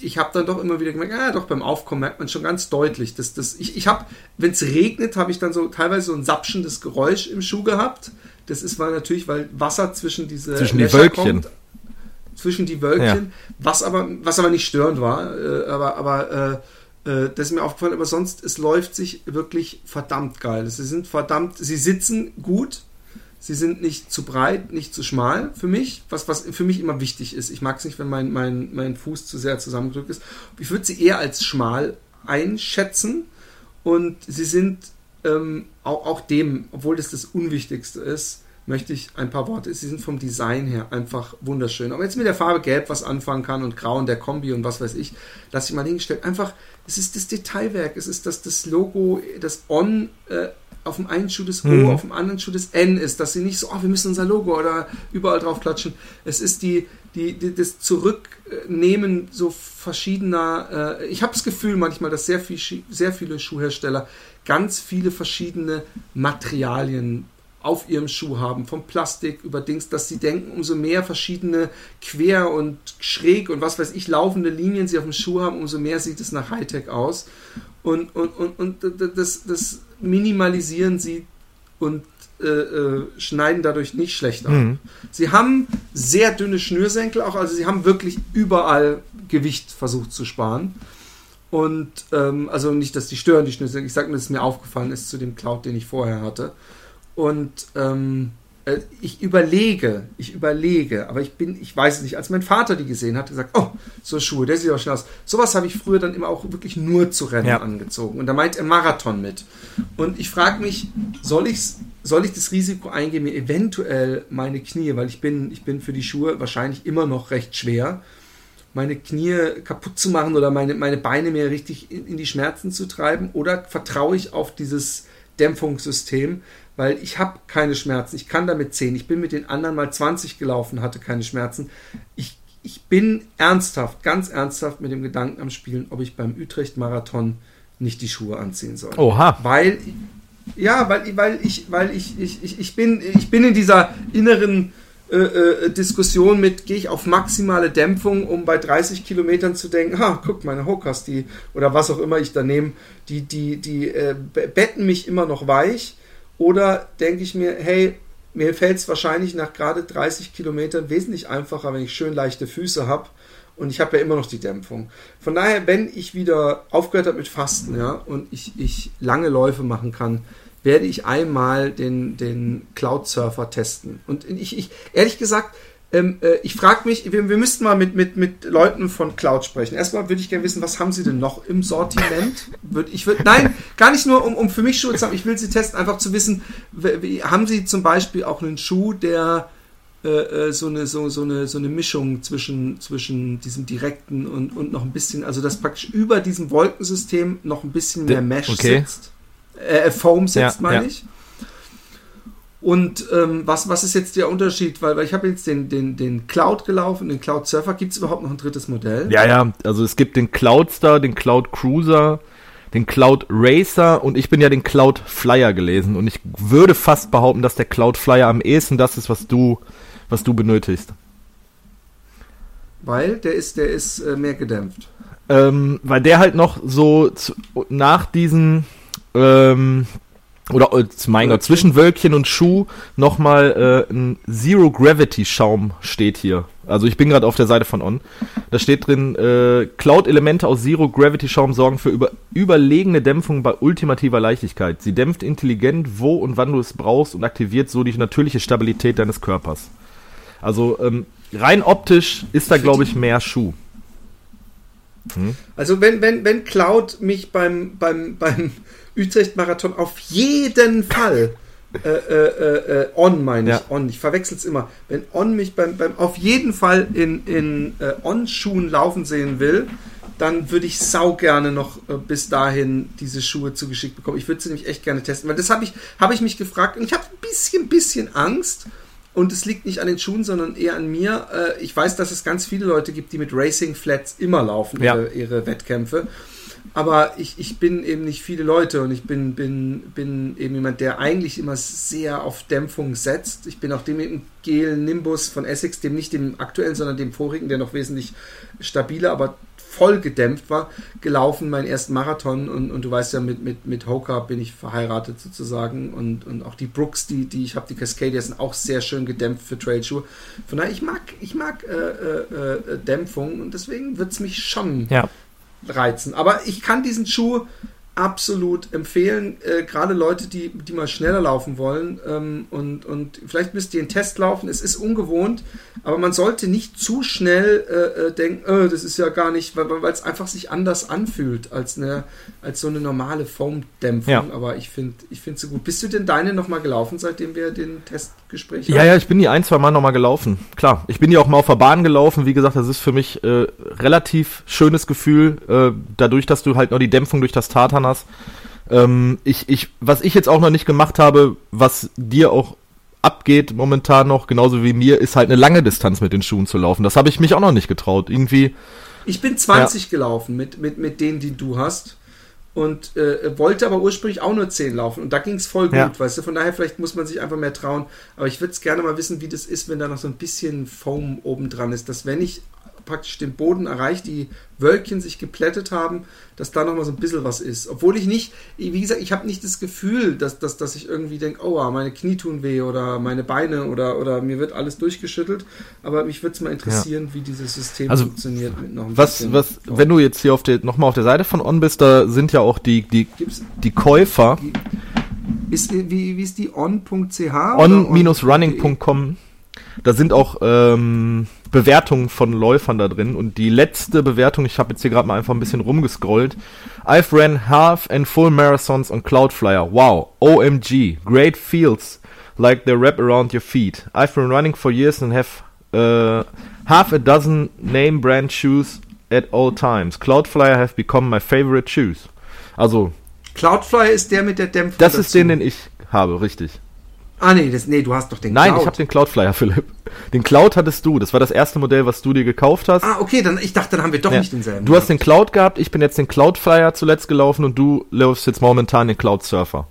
ich habe dann doch immer wieder gemerkt, ja, doch beim Aufkommen merkt man schon ganz deutlich, dass das. Ich, ich habe, wenn es regnet, habe ich dann so teilweise so ein sapschendes Geräusch im Schuh gehabt. Das ist weil natürlich, weil Wasser zwischen diese Zwischen die Wölkchen. kommt, zwischen die Wölkchen, was aber was aber nicht störend war, äh, aber aber äh, äh, das ist mir aufgefallen. Aber sonst es läuft sich wirklich verdammt geil. Sie sind verdammt, sie sitzen gut. Sie sind nicht zu breit, nicht zu schmal für mich, was, was für mich immer wichtig ist. Ich mag es nicht, wenn mein, mein, mein Fuß zu sehr zusammengedrückt ist. Ich würde sie eher als schmal einschätzen und sie sind ähm, auch, auch dem, obwohl das das Unwichtigste ist, möchte ich ein paar Worte. Sie sind vom Design her einfach wunderschön. Aber jetzt mit der Farbe Gelb was anfangen kann und Grau und der Kombi und was weiß ich, lasse ich mal hingestellt. Einfach, es ist das Detailwerk, es ist das, das Logo, das On äh, auf dem einen Schuh das O, Mhm. auf dem anderen Schuh das N ist, dass sie nicht so, oh, wir müssen unser Logo oder überall drauf klatschen. Es ist die, die, die das Zurücknehmen so verschiedener, äh, ich habe das Gefühl manchmal, dass sehr, viel, sehr viele Schuhhersteller ganz viele verschiedene Materialien auf ihrem Schuh haben, vom Plastik über Dings, dass sie denken, umso mehr verschiedene quer und schräg und was weiß ich, laufende Linien sie auf dem Schuh haben, umso mehr sieht es nach Hightech aus. Und, und, und, und das, das minimalisieren sie und äh, äh, schneiden dadurch nicht schlecht ab. Mhm. Sie haben sehr dünne Schnürsenkel auch, also sie haben wirklich überall Gewicht versucht zu sparen. Und ähm, also nicht, dass die stören, die Schnürsenkel. Ich sage nur, dass es mir aufgefallen ist zu dem Cloud, den ich vorher hatte. Und ähm, äh, ich überlege, ich überlege, aber ich bin, ich weiß es nicht. Als mein Vater die gesehen hat, gesagt, oh, so Schuhe, der sieht auch schön aus. Sowas habe ich früher dann immer auch wirklich nur zu Rennen Ja. angezogen. Und da meint er Marathon mit. Und ich frage mich, soll ich's, soll ich das Risiko eingehen, mir eventuell meine Knie, weil ich bin, ich bin für die Schuhe wahrscheinlich immer noch recht schwer. meine Knie kaputt zu machen oder meine, meine Beine mir richtig in, in die Schmerzen zu treiben? Oder vertraue ich auf dieses Dämpfungssystem? Weil ich habe keine Schmerzen. Ich kann damit 10. Ich bin mit den anderen mal 20 gelaufen, hatte keine Schmerzen. Ich, ich bin ernsthaft, ganz ernsthaft mit dem Gedanken am Spielen, ob ich beim Utrecht-Marathon nicht die Schuhe anziehen soll. Oha. Weil, ja, weil, weil ich, weil ich, ich, ich, ich bin, ich bin in dieser inneren äh, äh, Diskussion mit, gehe ich auf maximale Dämpfung, um bei 30 Kilometern zu denken, ha, guck, meine Hokas, die, oder was auch immer ich da nehme, die, die, die äh, betten mich immer noch weich. Oder denke ich mir, hey, mir fällt es wahrscheinlich nach gerade 30 Kilometern wesentlich einfacher, wenn ich schön leichte Füße habe. Und ich habe ja immer noch die Dämpfung. Von daher, wenn ich wieder aufgehört habe mit Fasten, ja, und ich, ich lange Läufe machen kann, werde ich einmal den, den Cloud Surfer testen. Und ich, ich ehrlich gesagt, ähm, äh, ich frage mich, wir, wir müssten mal mit, mit, mit Leuten von Cloud sprechen. Erstmal würde ich gerne wissen, was haben sie denn noch im Sortiment? Würd, ich würde, nein, gar nicht nur, um, um für mich Schuhe zu haben, ich will sie testen, einfach zu wissen, wie, haben sie zum Beispiel auch einen Schuh, der äh, äh, so, eine, so, so, eine, so eine Mischung zwischen, zwischen diesem direkten und, und noch ein bisschen, also das praktisch über diesem Wolkensystem noch ein bisschen mehr Mesh okay. sitzt. Äh, Foam sitzt, Ja, meine ja. ich. Und ähm, was, was ist jetzt der Unterschied? Weil, weil ich habe jetzt den, den, den Cloud gelaufen, den Cloud Surfer. Gibt es überhaupt noch ein drittes Modell? Ja, ja, also es gibt den Cloudstar, den Cloud Cruiser, den Cloud Racer und ich bin ja den Cloud Flyer gelesen und ich würde fast behaupten, dass der Cloud Flyer am ehesten das ist, was du, was du benötigst. Weil der ist, der ist äh, mehr gedämpft. Ähm, weil der halt noch so zu, nach diesen ähm, oder äh, mein Gott, zwischen Wölkchen und Schuh nochmal äh, ein Zero Gravity Schaum steht hier. Also ich bin gerade auf der Seite von On. Da steht drin, äh, Cloud-Elemente aus Zero Gravity Schaum sorgen für über, überlegene Dämpfung bei ultimativer Leichtigkeit. Sie dämpft intelligent, wo und wann du es brauchst und aktiviert so die natürliche Stabilität deines Körpers. Also ähm, rein optisch ist da, glaube ich, mehr Schuh. Also wenn, wenn, wenn Cloud mich beim, beim, beim Utrecht-Marathon auf jeden Fall äh, äh, äh, On meine ich, Ja. On, ich verwechsel es immer. Wenn On mich beim, beim auf jeden Fall in, in äh, On-Schuhen laufen sehen will, dann würde ich sau gerne noch äh, bis dahin diese Schuhe zugeschickt bekommen. Ich würde sie nämlich echt gerne testen, weil das habe ich, habe ich mich gefragt und ich habe ein bisschen, bisschen Angst. Und es liegt nicht an den Schuhen, sondern eher an mir. Äh, ich weiß, dass es ganz viele Leute gibt, die mit Racing Flats immer laufen, Ja. ihre, ihre Wettkämpfe. Aber ich, ich bin eben nicht viele Leute und ich bin, bin, bin eben jemand, der eigentlich immer sehr auf Dämpfung setzt. Ich bin auch dem Gel Nimbus von Essex, dem nicht dem aktuellen, sondern dem vorigen, der noch wesentlich stabiler, aber voll gedämpft war, gelaufen, meinen ersten Marathon und, und du weißt ja, mit, mit, mit Hoka bin ich verheiratet sozusagen und, und auch die Brooks, die, die ich habe, die Cascadia sind auch sehr schön gedämpft für Trailschuhe. Von daher, ich mag, ich mag äh, äh, äh, Dämpfung und deswegen wird es mich schon Ja. Reizen. Aber ich kann diesen Schuh absolut empfehlen, äh, gerade Leute, die, die mal schneller laufen wollen ähm, und, und vielleicht müsst ihr einen Test laufen. Es ist ungewohnt, aber man sollte nicht zu schnell äh, äh, denken, äh, das ist ja gar nicht, weil es einfach sich anders anfühlt als eine als so eine normale Foam-Dämpfung. Ja. Aber ich finde ich so gut. Bist du denn deine nochmal gelaufen, seitdem wir den Testgespräch Ja, ja, ich bin die ein, zwei Mal nochmal gelaufen. Klar, ich bin die auch mal auf der Bahn gelaufen. Wie gesagt, das ist für mich äh, relativ schönes Gefühl, äh, dadurch, dass du halt noch die Dämpfung durch das Tartan hast. Ähm, ich, ich, was ich jetzt auch noch nicht gemacht habe, was dir auch abgeht momentan noch, genauso wie mir, ist halt eine lange Distanz mit den Schuhen zu laufen. Das habe ich mich auch noch nicht getraut. Irgendwie, Ich bin 20 gelaufen mit, mit, mit denen, die du hast. Und äh, wollte aber ursprünglich auch nur 10 laufen. Und da ging es voll gut, Ja. weißt du. Von daher, vielleicht muss man sich einfach mehr trauen. Aber ich würde es gerne mal wissen, wie das ist, wenn da noch so ein bisschen Foam oben dran ist. Dass wenn ich praktisch den Boden erreiche, die Wölkchen sich geplättet haben, dass da noch mal so ein bisschen was ist. Obwohl ich nicht, wie gesagt, ich habe nicht das Gefühl, dass, dass, dass ich irgendwie denke, oh, meine Knie tun weh oder meine Beine oder, oder mir wird alles durchgeschüttelt. Aber mich würde es mal interessieren, wie dieses System Also, funktioniert. Mit noch ein was, bisschen was, Dorf. wenn du jetzt hier auf der, nochmal auf der Seite von On bist, da sind ja auch die, die, Gibt's, die Käufer ist, wie, wie ist die on.ch? on-running.com. Da sind auch ähm, Bewertungen von Läufern da drin. Und die letzte Bewertung, ich habe jetzt hier gerade mal einfach ein bisschen rumgescrollt. I've ran half and full marathons on Cloudflyer. Wow. OMG. Great feels like they wrap around your feet. I've been running for years and have äh, half a dozen name brand shoes at all times. Cloudflyer have become my favorite shoes. Also, Cloudflyer ist der mit der Dämpfung. das ist dazu. den, den ich habe, richtig. Ah, nee, das, nee, du hast doch den Nein, Cloud. ich habe den Cloudflyer, Philipp. Den Cloud hattest du. Das war das erste Modell, was du dir gekauft hast. Ah, okay, dann ich dachte, dann haben wir doch Ja. nicht denselben. Du hast den Cloud gehabt, ich bin jetzt den Cloudflyer zuletzt gelaufen und du läufst jetzt momentan den Cloud Surfer.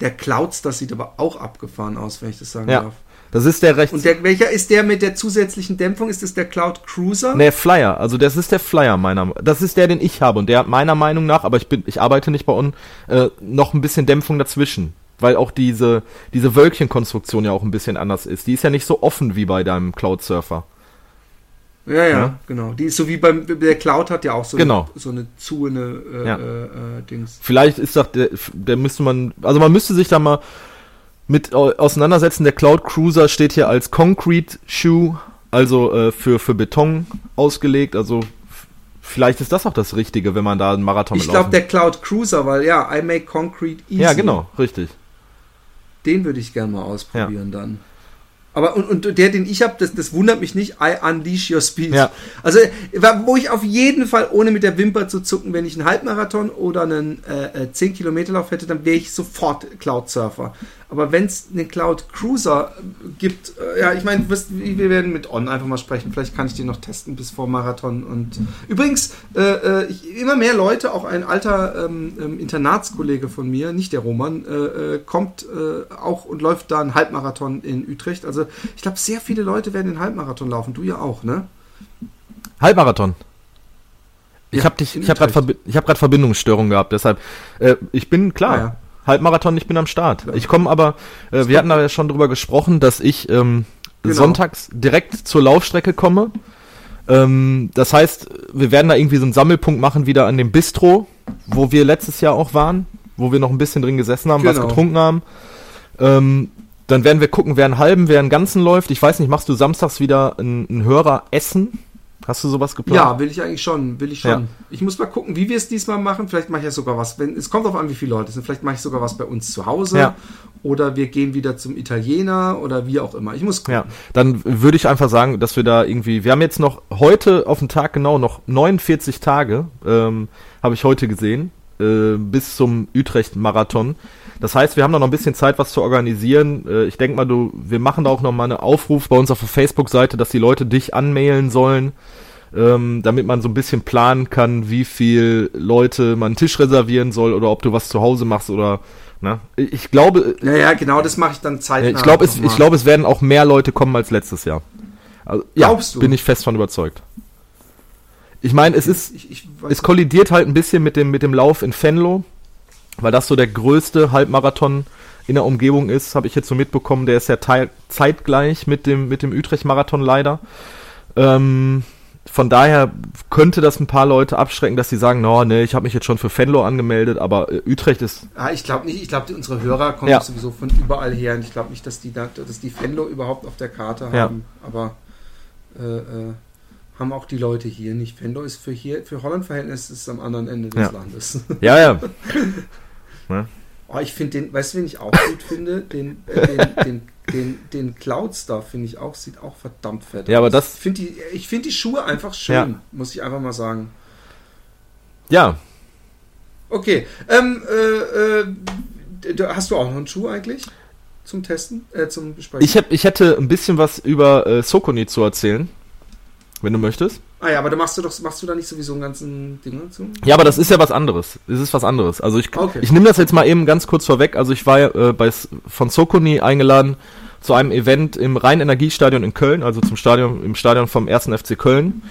Der Clouds, das sieht aber auch abgefahren aus, wenn ich das sagen Ja. darf. Das ist der rechts. Und der, welcher ist der mit der zusätzlichen Dämpfung? Ist das der Cloud Cruiser? Nee, Flyer, also das ist der Flyer meiner Das ist der, den ich habe und der hat meiner Meinung nach, aber ich bin, ich arbeite nicht bei uns, äh, noch ein bisschen Dämpfung dazwischen. Weil auch diese, diese Wölkchenkonstruktion ja auch ein bisschen anders ist. Die ist ja nicht so offen wie bei deinem Cloud Surfer. Ja, ja, Ja. genau. Die ist so wie beim der Cloud hat ja auch so, Genau. eine, so eine zu eine äh, Ja. äh, äh, Dings. Vielleicht ist doch der, der müsste man, also man müsste sich da mal mit au- auseinandersetzen. Der Cloud Cruiser steht hier als Concrete Shoe, also äh, für, für Beton ausgelegt. Also vielleicht ist das auch das Richtige, wenn man da einen Marathon Ich glaube der Cloud Cruiser, weil ja, I make concrete easy. Ja, genau, richtig. Den würde ich gerne mal ausprobieren dann. Aber und, und der, den ich habe, das, das wundert mich nicht. I unleash your speed. Ja. Also, wo ich auf jeden Fall, ohne mit der Wimper zu zucken, wenn ich einen Halbmarathon oder einen äh, äh, 10 Kilometer Lauf hätte, dann wäre ich sofort Cloud Surfer. Aber wenn es einen Cloud Cruiser gibt, äh, ja, ich meine, wir werden mit On einfach mal sprechen. Vielleicht kann ich den noch testen bis vor Marathon. Und übrigens, äh, äh, ich, immer mehr Leute, auch ein alter ähm, ähm, Internatskollege von mir, nicht der Roman, äh, äh, kommt äh, auch und läuft da einen Halbmarathon in Utrecht. Also ich glaube, sehr viele Leute werden den Halbmarathon laufen. Du ja auch, ne? Halbmarathon. Ich Ja, habe dich, in ich habe gerade. Verbi gerade Verbindungsstörung gehabt, deshalb äh, ich bin klar. Ah, ja. Halbmarathon, ich bin am Start. Ich komme aber, äh, wir hatten da ja schon drüber gesprochen, dass ich ähm, Genau. sonntags direkt zur Laufstrecke komme. Ähm, das heißt, wir werden da irgendwie so einen Sammelpunkt machen, wieder an dem Bistro, wo wir letztes Jahr auch waren, wo wir noch ein bisschen drin gesessen haben, was Genau. getrunken haben. Ähm, dann werden wir gucken, wer einen halben, wer einen ganzen läuft. Ich weiß nicht, machst du samstags wieder ein, ein Hörer essen? Hast du sowas geplant? Ja, will ich eigentlich schon, will ich schon. Ja. Ich muss mal gucken, wie wir es diesmal machen. Vielleicht mache ich ja sogar was. Wenn, es kommt darauf an, wie viele Leute es sind. Vielleicht mache ich sogar was bei uns zu Hause. Ja. Oder wir gehen wieder zum Italiener oder wie auch immer. Ich muss gucken. Ja, dann würde ich einfach sagen, dass wir da irgendwie, wir haben jetzt noch heute auf den Tag genau noch 49 Tage, ähm, habe ich heute gesehen, äh, bis zum Utrecht-Marathon. Das heißt, wir haben da noch ein bisschen Zeit, was zu organisieren. Äh, ich denke mal, du, wir machen da auch noch mal einen Aufruf bei uns auf der Facebook-Seite, dass die Leute dich anmailen sollen, ähm, damit man so ein bisschen planen kann, wie viel Leute man einen Tisch reservieren soll oder ob du was zu Hause machst oder, ne? Ich glaube, Ja, ja, genau, das mache ich dann zeitnah. ich glaube, es, ich glaube, es werden auch mehr Leute kommen als letztes Jahr. Also, Glaubst ja, du? bin ich fest von überzeugt. Ich meine, es ist, Ich, ich es kollidiert halt ein bisschen mit dem, mit dem Lauf in Venlo, weil das so der größte Halbmarathon in der Umgebung ist, habe ich jetzt so mitbekommen. Der ist ja zeitgleich mit dem, mit dem Utrecht-Marathon leider. Ähm, von daher könnte das ein paar Leute abschrecken, dass sie sagen, no, nee, ich habe mich jetzt schon für Venlo angemeldet, aber äh, Utrecht ist, Ja, ich glaube nicht. Ich glaube, unsere Hörer kommen Ja. sowieso von überall her. Und ich glaube nicht, dass die, da, dass die Fenlo überhaupt auf der Karte Ja. haben. Aber äh, äh, haben auch die Leute hier nicht. Fenlo ist für hier, für Holland-Verhältnis ist es am anderen Ende des Ja. Landes. ja, ja, Oh, ich finde den, weißt du, wen ich auch gut finde? Den, äh, den, den, den, den Cloud Star finde ich auch, sieht auch verdammt fett Ja, aber aus. das- Ich finde die, ich find die Schuhe einfach schön, Ja. muss ich einfach mal sagen. ja, Okay, ähm, äh, äh, hast du auch noch einen Schuh eigentlich zum Testen, äh, zum Besprechen? Ich, hab, ich hätte ein bisschen was über äh, Sokoni zu erzählen, wenn du möchtest. ah ja, aber da machst du doch, machst du da nicht sowieso einen ganzen Ding dazu? Ja, aber das ist ja was anderes. Es ist was anderes. Also ich, Okay. ich nehme das jetzt mal eben ganz kurz vorweg. Also ich war äh, bei, von Sokoni eingeladen zu einem Event im Rhein-Energiestadion in Köln, also zum Stadion, im Stadion vom 1. FC Köln. Äh,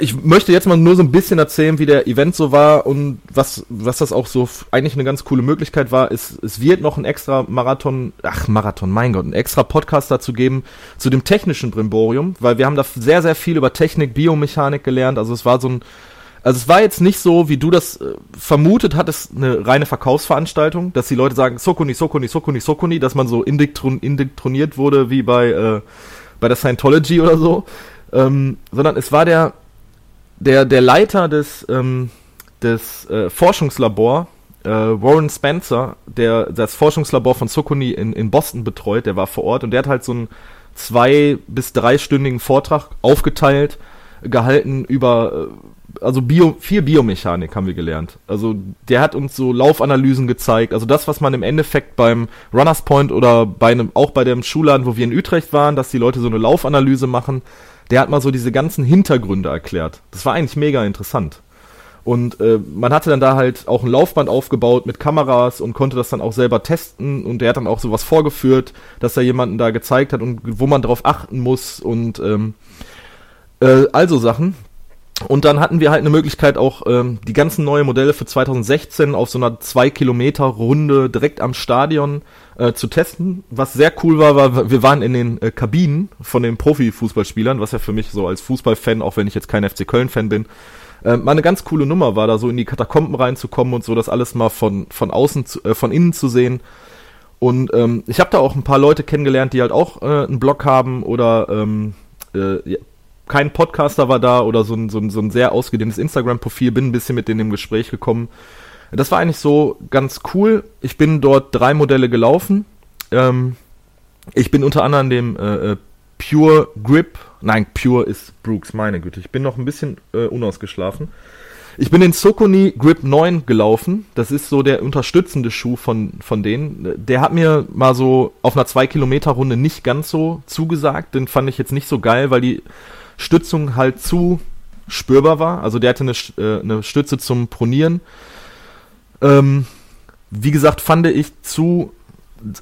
ich möchte jetzt mal nur so ein bisschen erzählen, wie der Event so war und was, was das auch so eigentlich eine ganz coole Möglichkeit war. Es, es wird noch ein extra Marathon, ach Marathon, mein Gott, ein extra Podcast dazu geben zu dem technischen Brimborium, weil wir haben da sehr, sehr viel über Technik, Biomechanik gelernt. Also es war so ein, also es war jetzt nicht so, wie du das äh, vermutet hattest, eine reine Verkaufsveranstaltung, dass die Leute sagen, Sokuni, Sokuni, Sokuni, Sokuni, dass man so indiktron, indoktriniert wurde wie bei, äh, bei der Scientology oder so, ähm, sondern es war der, der, der Leiter des, ähm, des äh, Forschungslabor, äh, Warren Spencer, der das Forschungslabor von Sokuni in, in Boston betreut, der war vor Ort und der hat halt so ein zwei- bis dreistündigen Vortrag aufgeteilt, gehalten über, äh, also Bio, viel Biomechanik haben wir gelernt. Also der hat uns so Laufanalysen gezeigt, also das, was man im Endeffekt beim Runners Point oder bei einem, auch bei dem Schulladen, wo wir in Utrecht waren, dass die Leute so eine Laufanalyse machen, der hat mal so diese ganzen Hintergründe erklärt. Das war eigentlich mega interessant. Und äh, man hatte dann da halt auch ein Laufband aufgebaut mit Kameras und konnte das dann auch selber testen. Und der hat dann auch sowas vorgeführt, dass er jemanden da gezeigt hat und wo man drauf achten muss und ähm, äh, also Sachen. Und dann hatten wir halt eine Möglichkeit auch ähm, die ganzen neue Modelle für 2016 auf so einer 2 Kilometer Runde direkt am Stadion äh, zu testen. Was sehr cool war, war, wir waren in den äh, Kabinen von den Profifußballspielern, was ja für mich so als Fußballfan, auch wenn ich jetzt kein FC Köln-Fan bin, äh, mal eine ganz coole Nummer war, da so in die Katakomben reinzukommen und so das alles mal von, von außen, zu, äh, von innen zu sehen. Und ähm, ich habe da auch ein paar Leute kennengelernt, die halt auch äh, einen Blog haben oder ähm, äh, kein Podcaster war da oder so ein, so ein, so ein sehr ausgedehntes Instagram-Profil, bin ein bisschen mit denen im Gespräch gekommen. Das war eigentlich so ganz cool. Ich bin dort drei Modelle gelaufen. Ähm, ich bin unter anderem dem äh, äh Pure Grip, nein, Pure ist Brooks, meine Güte. Ich bin noch ein bisschen äh, unausgeschlafen. Ich bin den Sokoni Grip 9 gelaufen. Das ist so der unterstützende Schuh von, von denen. Der hat mir mal so auf einer 2-Kilometer-Runde nicht ganz so zugesagt. Den fand ich jetzt nicht so geil, weil die Stützung halt zu spürbar war. Also der hatte eine, äh, eine Stütze zum Pronieren. Ähm, wie gesagt, fand ich zu,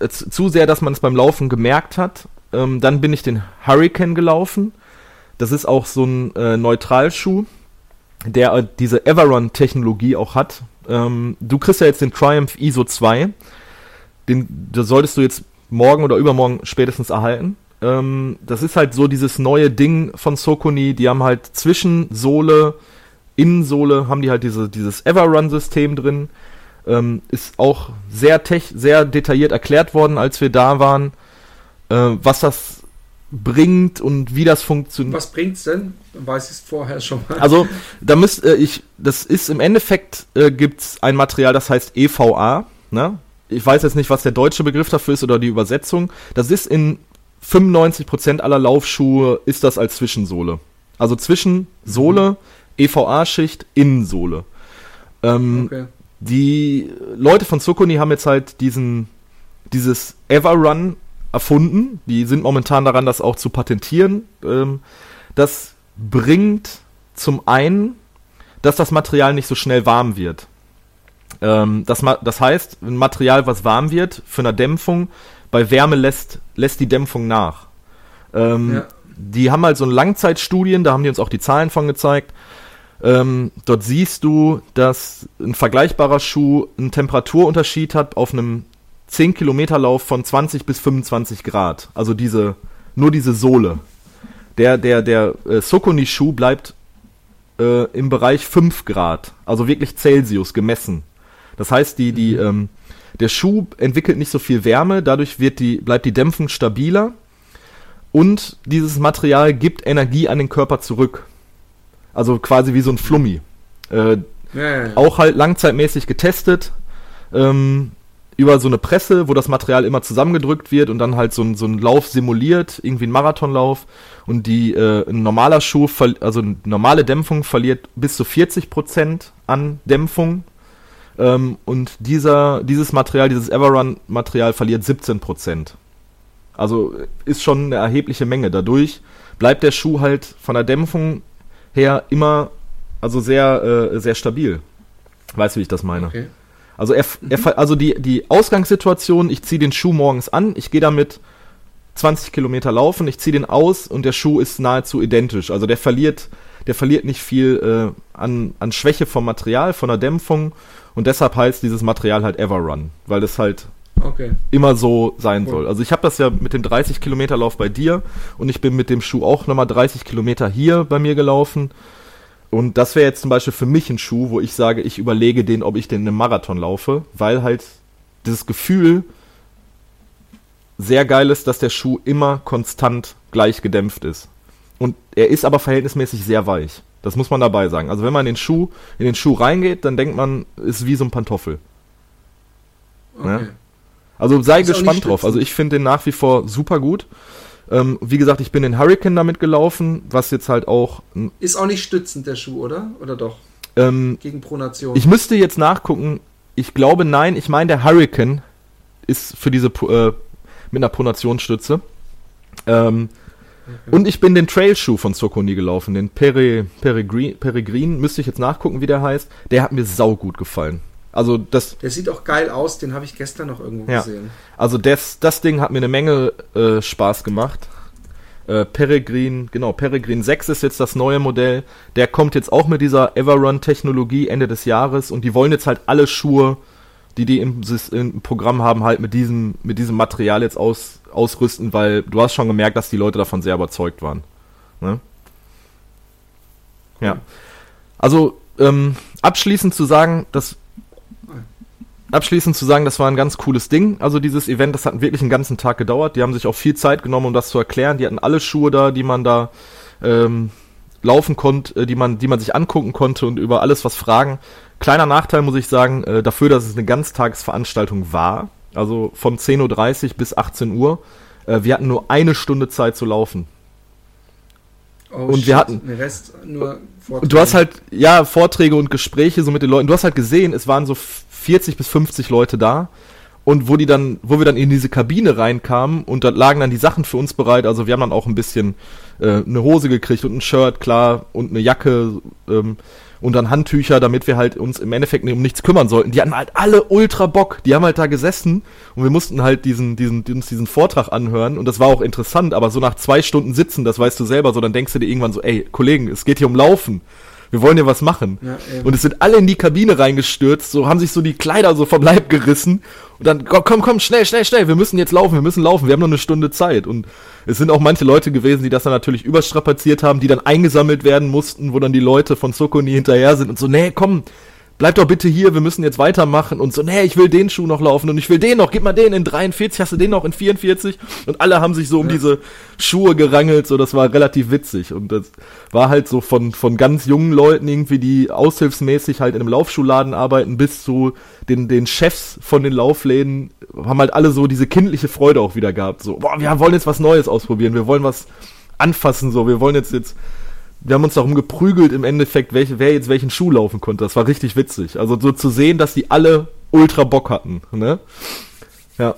äh, zu sehr, dass man es beim Laufen gemerkt hat. Ähm, dann bin ich den Hurricane gelaufen. Das ist auch so ein äh, Neutralschuh, der äh, diese Everrun-Technologie auch hat. Ähm, du kriegst ja jetzt den Triumph ISO 2. Den, den solltest du jetzt morgen oder übermorgen spätestens erhalten. Ähm, das ist halt so dieses neue Ding von Sokoni. Die haben halt zwischen Sohle, Innensohle, haben die halt diese, dieses Everrun-System drin. Ähm, ist auch sehr, tech, sehr detailliert erklärt worden, als wir da waren, äh, was das bringt und wie das funktioniert. Was bringt's denn? Weiß ich es vorher schon mal. Also, da müsst äh, ich, das ist im Endeffekt äh, gibt's ein Material, das heißt EVA, ne? Ich weiß jetzt nicht, was der deutsche Begriff dafür ist oder die Übersetzung. Das ist in 95% aller Laufschuhe ist das als Zwischensohle. Also zwischen Sohle, EVA-Schicht, Innensohle. Ähm, okay. Die Leute von Sokoni haben jetzt halt diesen, dieses Everrun erfunden. Die sind momentan daran, das auch zu patentieren. Ähm, das bringt zum einen, dass das Material nicht so schnell warm wird. Ähm, das, das heißt, ein Material, was warm wird, für eine Dämpfung, bei Wärme lässt, lässt die Dämpfung nach. Ähm, ja. Die haben halt so Langzeitstudien, da haben die uns auch die Zahlen von gezeigt. Ähm, dort siehst du, dass ein vergleichbarer Schuh einen Temperaturunterschied hat auf einem 10 Kilometer Lauf von 20 bis 25 Grad. Also diese, nur diese Sohle. Der, der, der äh, Sokoni-Schuh bleibt äh, im Bereich 5 Grad. Also wirklich Celsius gemessen. Das heißt, die, die, mhm. ähm, der Schuh entwickelt nicht so viel Wärme, dadurch wird die, bleibt die Dämpfung stabiler und dieses Material gibt Energie an den Körper zurück. Also quasi wie so ein Flummi. Äh, ja. Auch halt langzeitmäßig getestet. Ähm, über so eine Presse, wo das Material immer zusammengedrückt wird und dann halt so ein, so ein Lauf simuliert, irgendwie ein Marathonlauf. Und die, äh, ein normaler Schuh, also eine normale Dämpfung verliert bis zu 40% an Dämpfung ähm, und dieser, dieses Material, dieses Everrun-Material verliert 17%. Also ist schon eine erhebliche Menge. Dadurch bleibt der Schuh halt von der Dämpfung her immer also sehr, äh, sehr stabil. Weißt du, wie ich das meine? Okay. Also, er, er, also die, die Ausgangssituation, ich ziehe den Schuh morgens an, ich gehe damit 20 Kilometer laufen, ich ziehe den aus und der Schuh ist nahezu identisch. Also der verliert, der verliert nicht viel äh, an, an Schwäche vom Material, von der Dämpfung und deshalb heißt dieses Material halt Everrun, weil es halt okay. immer so sein cool. soll. Also ich habe das ja mit dem 30 Kilometer Lauf bei dir und ich bin mit dem Schuh auch nochmal 30 Kilometer hier bei mir gelaufen. Und das wäre jetzt zum Beispiel für mich ein Schuh, wo ich sage, ich überlege den, ob ich den in einem Marathon laufe, weil halt dieses Gefühl sehr geil ist, dass der Schuh immer konstant gleich gedämpft ist. Und er ist aber verhältnismäßig sehr weich. Das muss man dabei sagen. Also wenn man in den Schuh, in den Schuh reingeht, dann denkt man, ist wie so ein Pantoffel. Okay. Ja? Also sei gespannt drauf. Also ich finde den nach wie vor super gut. Ähm, wie gesagt, ich bin den Hurricane damit gelaufen, was jetzt halt auch. Ist auch nicht stützend der Schuh, oder? Oder doch? Ähm, Gegen Pronation. ich müsste jetzt nachgucken. Ich glaube, nein. Ich meine, der Hurricane ist für diese äh, mit einer Pronationsstütze. Ähm, Und ich bin den Trailschuh von Sokoni gelaufen, den Pere, Peregrin, Peregrin, müsste ich jetzt nachgucken, wie der heißt. Der hat mir saugut gefallen. Also das, der sieht auch geil aus, den habe ich gestern noch irgendwo Ja. gesehen. also das, das Ding hat mir eine Menge äh, Spaß gemacht. Äh, Peregrin, genau, Peregrin 6 ist jetzt das neue Modell. Der kommt jetzt auch mit dieser Everrun-Technologie Ende des Jahres und die wollen jetzt halt alle Schuhe, die die im, im Programm haben, halt mit diesem, mit diesem Material jetzt aus, ausrüsten, weil du hast schon gemerkt, dass die Leute davon sehr überzeugt waren. Ne? Ja. Also, ähm, abschließend zu sagen, dass abschließend zu sagen, das war ein ganz cooles Ding. Also dieses Event, das hat wirklich einen ganzen Tag gedauert. Die haben sich auch viel Zeit genommen, um das zu erklären. Die hatten alle Schuhe da, die man da ähm, laufen konnte, äh, die man, die man sich angucken konnte und über alles was fragen. Kleiner Nachteil muss ich sagen, äh, dafür, dass es eine Ganztagesveranstaltung war, also von 10.30 Uhr bis 18 Uhr, äh, wir hatten nur eine Stunde Zeit zu laufen. Oh, Und wir hatten- Den Rest nur Und du hast halt, ja, Vorträge und Gespräche so mit den Leuten. Du hast halt gesehen, es waren so 40 bis 50 Leute da. Und wo die dann, wo wir dann in diese Kabine reinkamen und da lagen dann die Sachen für uns bereit. Also wir haben dann auch ein bisschen äh, eine Hose gekriegt und ein Shirt, klar, und eine Jacke ähm, und dann Handtücher, damit wir halt uns im Endeffekt um nichts kümmern sollten. Die hatten halt alle ultra Bock. Die haben halt da gesessen und wir mussten halt diesen, diesen, uns diesen Vortrag anhören und das war auch interessant, aber so nach zwei Stunden sitzen, das weißt du selber, so dann denkst du dir irgendwann so, ey, Kollegen, es geht hier um Laufen. Wir wollen hier was machen. Ja, und es sind alle in die Kabine reingestürzt, so haben sich so die Kleider so vom Leib gerissen. Und dann komm, komm, komm, schnell, schnell, schnell, wir müssen jetzt laufen, wir müssen laufen, wir haben noch eine Stunde Zeit. Und es sind auch manche Leute gewesen, die das dann natürlich überstrapaziert haben, die dann eingesammelt werden mussten, wo dann die Leute von Sokoni hinterher sind und so, nee, komm, bleib doch bitte hier, wir müssen jetzt weitermachen und so, nee, ich will den Schuh noch laufen und ich will den noch, gib mal den in 43, hast du den noch in 44 und alle haben sich so um diese Schuhe gerangelt, so, das war relativ witzig und das war halt so von, von ganz jungen Leuten irgendwie, die aushilfsmäßig halt in einem Laufschuhladen arbeiten, bis zu den, den Chefs von den Laufläden, haben halt alle so diese kindliche Freude auch wieder gehabt, so, boah, wir wollen jetzt was Neues ausprobieren, wir wollen was anfassen, so, wir wollen jetzt jetzt wir haben uns darum geprügelt im Endeffekt, welche, wer jetzt welchen Schuh laufen konnte. Das war richtig witzig. Also so zu sehen, dass die alle ultra Bock hatten. Ne? Ja.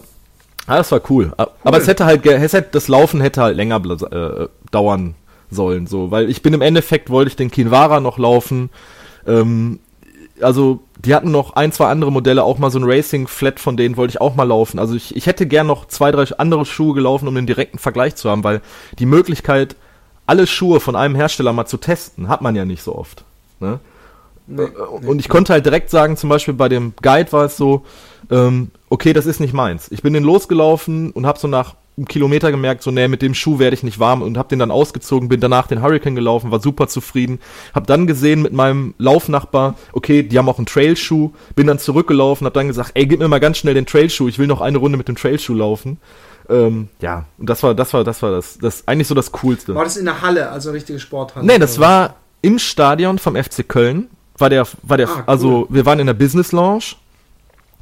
Ah, das war cool. A- Aber es hätte halt, es hätte, das Laufen hätte halt länger äh, dauern sollen, so, weil ich bin im Endeffekt wollte ich den Kinvara noch laufen. Ähm, also die hatten noch ein, zwei andere Modelle, auch mal so ein Racing Flat von denen wollte ich auch mal laufen. Also ich, ich hätte gern noch zwei, drei andere Schuhe gelaufen, um den direkten Vergleich zu haben, weil die Möglichkeit, alle Schuhe von einem Hersteller mal zu testen, hat man ja nicht so oft. Ne? Nee, Äh, Und ich konnte halt direkt sagen, zum Beispiel bei dem Guide war es so, ähm, okay, das ist nicht meins. Ich bin den losgelaufen und habe so nach einem Kilometer gemerkt, so, nee, mit dem Schuh werde ich nicht warm und habe den dann ausgezogen, bin danach den Hurricane gelaufen, war super zufrieden. Hab dann gesehen mit meinem Laufnachbar, okay, die haben auch einen Trailschuh, bin dann zurückgelaufen, hab dann gesagt, ey, gib mir mal ganz schnell den Trailschuh, ich will noch eine Runde mit dem Trailschuh laufen. Ähm, ja, und das war, das war, das war das, das eigentlich so das Coolste. War das in der Halle, also eine richtige Sporthalle? Nee, das war im Stadion vom FC Köln. War der, war der, Ah, cool. also wir waren in der Business Lounge.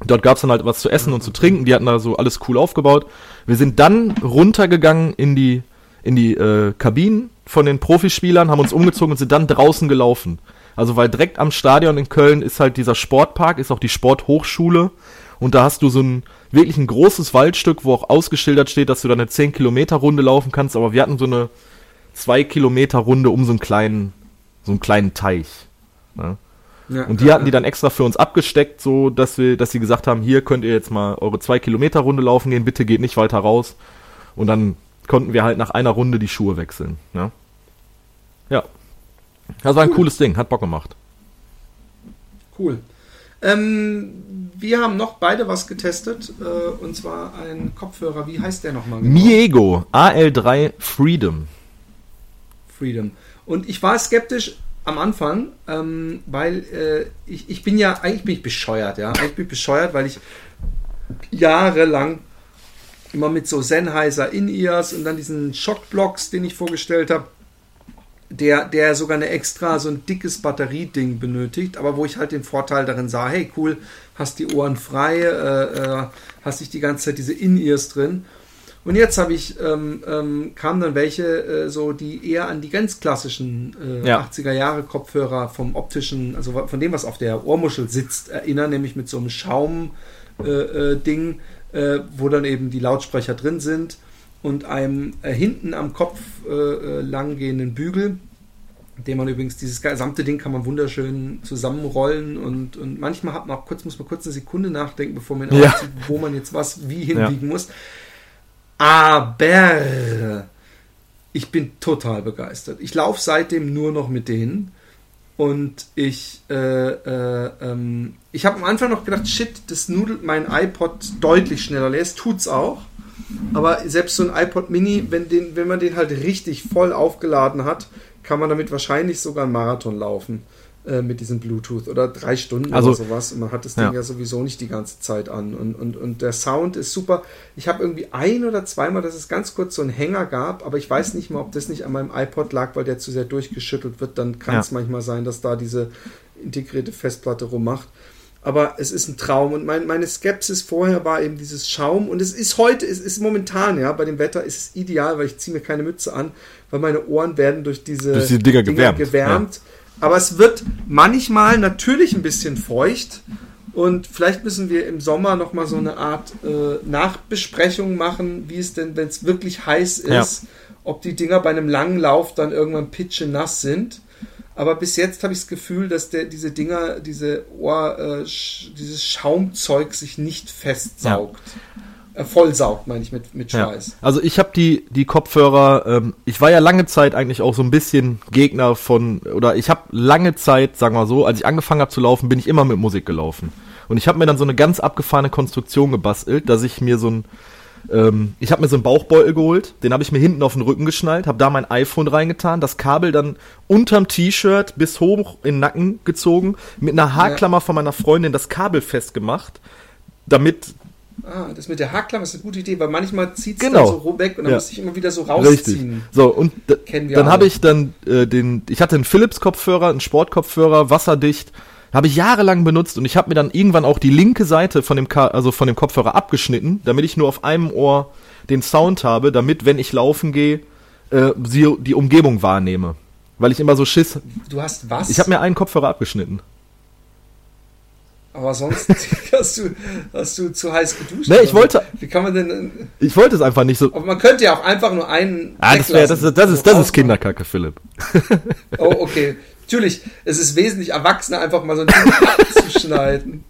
Dort gab's dann halt was zu essen und zu trinken. Die hatten da so alles cool aufgebaut. Wir sind dann runtergegangen in die, in die äh, Kabinen von den Profispielern, haben uns umgezogen und sind dann draußen gelaufen. Also weil direkt am Stadion in Köln ist halt dieser Sportpark, ist auch die Sporthochschule. Und da hast du so ein wirklich ein großes Waldstück, wo auch ausgeschildert steht, dass du da eine 10 Kilometer Runde laufen kannst. Aber wir hatten so eine 2 Kilometer Runde um so einen kleinen, so einen kleinen Teich. Ne? Ja, Und die ja, hatten die dann extra für uns abgesteckt, so dass wir, dass sie gesagt haben, hier könnt ihr jetzt mal eure zwei Kilometer Runde laufen gehen, bitte geht nicht weiter raus. Und dann konnten wir halt nach einer Runde die Schuhe wechseln. Ne? Ja. Das war ein cooles Ding, hat Bock gemacht. Cool. Ähm, wir haben noch beide was getestet, äh, und zwar ein Kopfhörer. Wie heißt der nochmal? genau? Miego AL3 Freedom. Freedom. Und ich war skeptisch am Anfang, ähm, weil äh, ich, ich bin ja, eigentlich bin ich bescheuert, ja. Eigentlich bin ich bescheuert, weil ich jahrelang immer mit so Sennheiser In-Ears und dann diesen Shockblocks, den ich vorgestellt habe, der, der sogar eine extra so ein dickes Batterieding benötigt, aber wo ich halt den Vorteil darin sah, hey cool, hast die Ohren frei, äh, äh, hast nicht die ganze Zeit diese In-Ears drin. Und jetzt habe ich, ähm, ähm, kamen dann welche, äh, so die eher an die ganz klassischen äh, Ja. 80er Jahre Kopfhörer vom optischen, also von dem, was auf der Ohrmuschel sitzt, erinnern, nämlich mit so einem Schaum äh, äh, Ding, äh, wo dann eben die Lautsprecher drin sind und einem äh, hinten am Kopf äh, äh, langgehenden Bügel, den man übrigens, dieses gesamte Ding kann man wunderschön zusammenrollen und, und manchmal hat man auch kurz, muss man kurz eine Sekunde nachdenken, bevor man Ja. aufzieht, wo man jetzt was wie hinbiegen muss. Aber ich bin total begeistert. Ich laufe seitdem nur noch mit denen. Und ich, äh, äh, ähm, ich habe am Anfang noch gedacht, shit, das nudelt mein iPod deutlich schneller leer. Es tut's auch. Aber selbst so ein iPod Mini, wenn, den, wenn man den halt richtig voll aufgeladen hat, kann man damit wahrscheinlich sogar einen Marathon laufen äh, mit diesem Bluetooth oder drei Stunden Also- oder sowas. Und man hat das Ding Ja. ja sowieso nicht die ganze Zeit an. Und, und, und der Sound ist super. Ich habe irgendwie ein oder zweimal, dass es ganz kurz so einen Hänger gab, aber ich weiß nicht mal, ob das nicht an meinem iPod lag, weil der zu sehr durchgeschüttelt wird. Dann kann Ja. es manchmal sein, dass da diese integrierte Festplatte rummacht. Aber es ist ein Traum und mein, meine Skepsis vorher war eben dieses Schaum und es ist heute, es ist momentan, ja, bei dem Wetter ist es ideal, weil ich ziehe mir keine Mütze an, weil meine Ohren werden durch diese Durch die Dinger gewärmt, gewärmt. Aber es wird manchmal natürlich ein bisschen feucht und vielleicht müssen wir im Sommer nochmal so eine Art äh, Nachbesprechung machen, wie es denn, wenn es wirklich heiß Ja. ist, ob die Dinger bei einem langen Lauf dann irgendwann pitschenass sind. Aber bis jetzt habe ich das Gefühl, dass der, diese Dinger, diese Ohr, äh, sch, dieses Schaumzeug sich nicht festsaugt. Äh, vollsaugt, meine ich, mit, mit Ja. Schweiß. Also ich habe die, die Kopfhörer, ähm, ich war ja lange Zeit eigentlich auch so ein bisschen Gegner von, oder ich habe lange Zeit, sagen wir so, als ich angefangen habe zu laufen, bin ich immer mit Musik gelaufen. Und ich habe mir dann so eine ganz abgefahrene Konstruktion gebastelt, dass ich mir so ein, ähm, ich habe mir so einen Bauchbeutel geholt, den habe ich mir hinten auf den Rücken geschnallt, habe da mein iPhone reingetan, das Kabel dann unterm T-Shirt bis hoch in den Nacken gezogen, mit einer Haarklammer von meiner Freundin das Kabel festgemacht, damit Ah, das mit der Haarklammer ist eine gute Idee, weil manchmal zieht es Genau. dann so rum weg und dann Ja. muss ich immer wieder so Richtig. rausziehen. So, und d- Kennen wir dann habe ich dann äh, den, ich hatte einen Philips-Kopfhörer, einen Sportkopfhörer, wasserdicht, habe ich jahrelang benutzt und ich habe mir dann irgendwann auch die linke Seite von dem, Ka also von dem Kopfhörer abgeschnitten, damit ich nur auf einem Ohr den Sound habe, damit, wenn ich laufen gehe, äh, sie, die Umgebung wahrnehme. Weil ich immer so Schiss. Du hast was? Ich habe mir einen Kopfhörer abgeschnitten. Aber sonst hast du, hast du zu heiß geduscht. Nee, ich wollte- Wie kann man denn. Ich wollte es einfach nicht so. Aber man könnte ja auch einfach nur einen. Ah, das, wär, das, ist, das, ist, das ist Rausmachen. Kinderkacke, Philipp. Oh, okay. Natürlich, es ist wesentlich erwachsener, einfach mal so ein Ding abzuschneiden.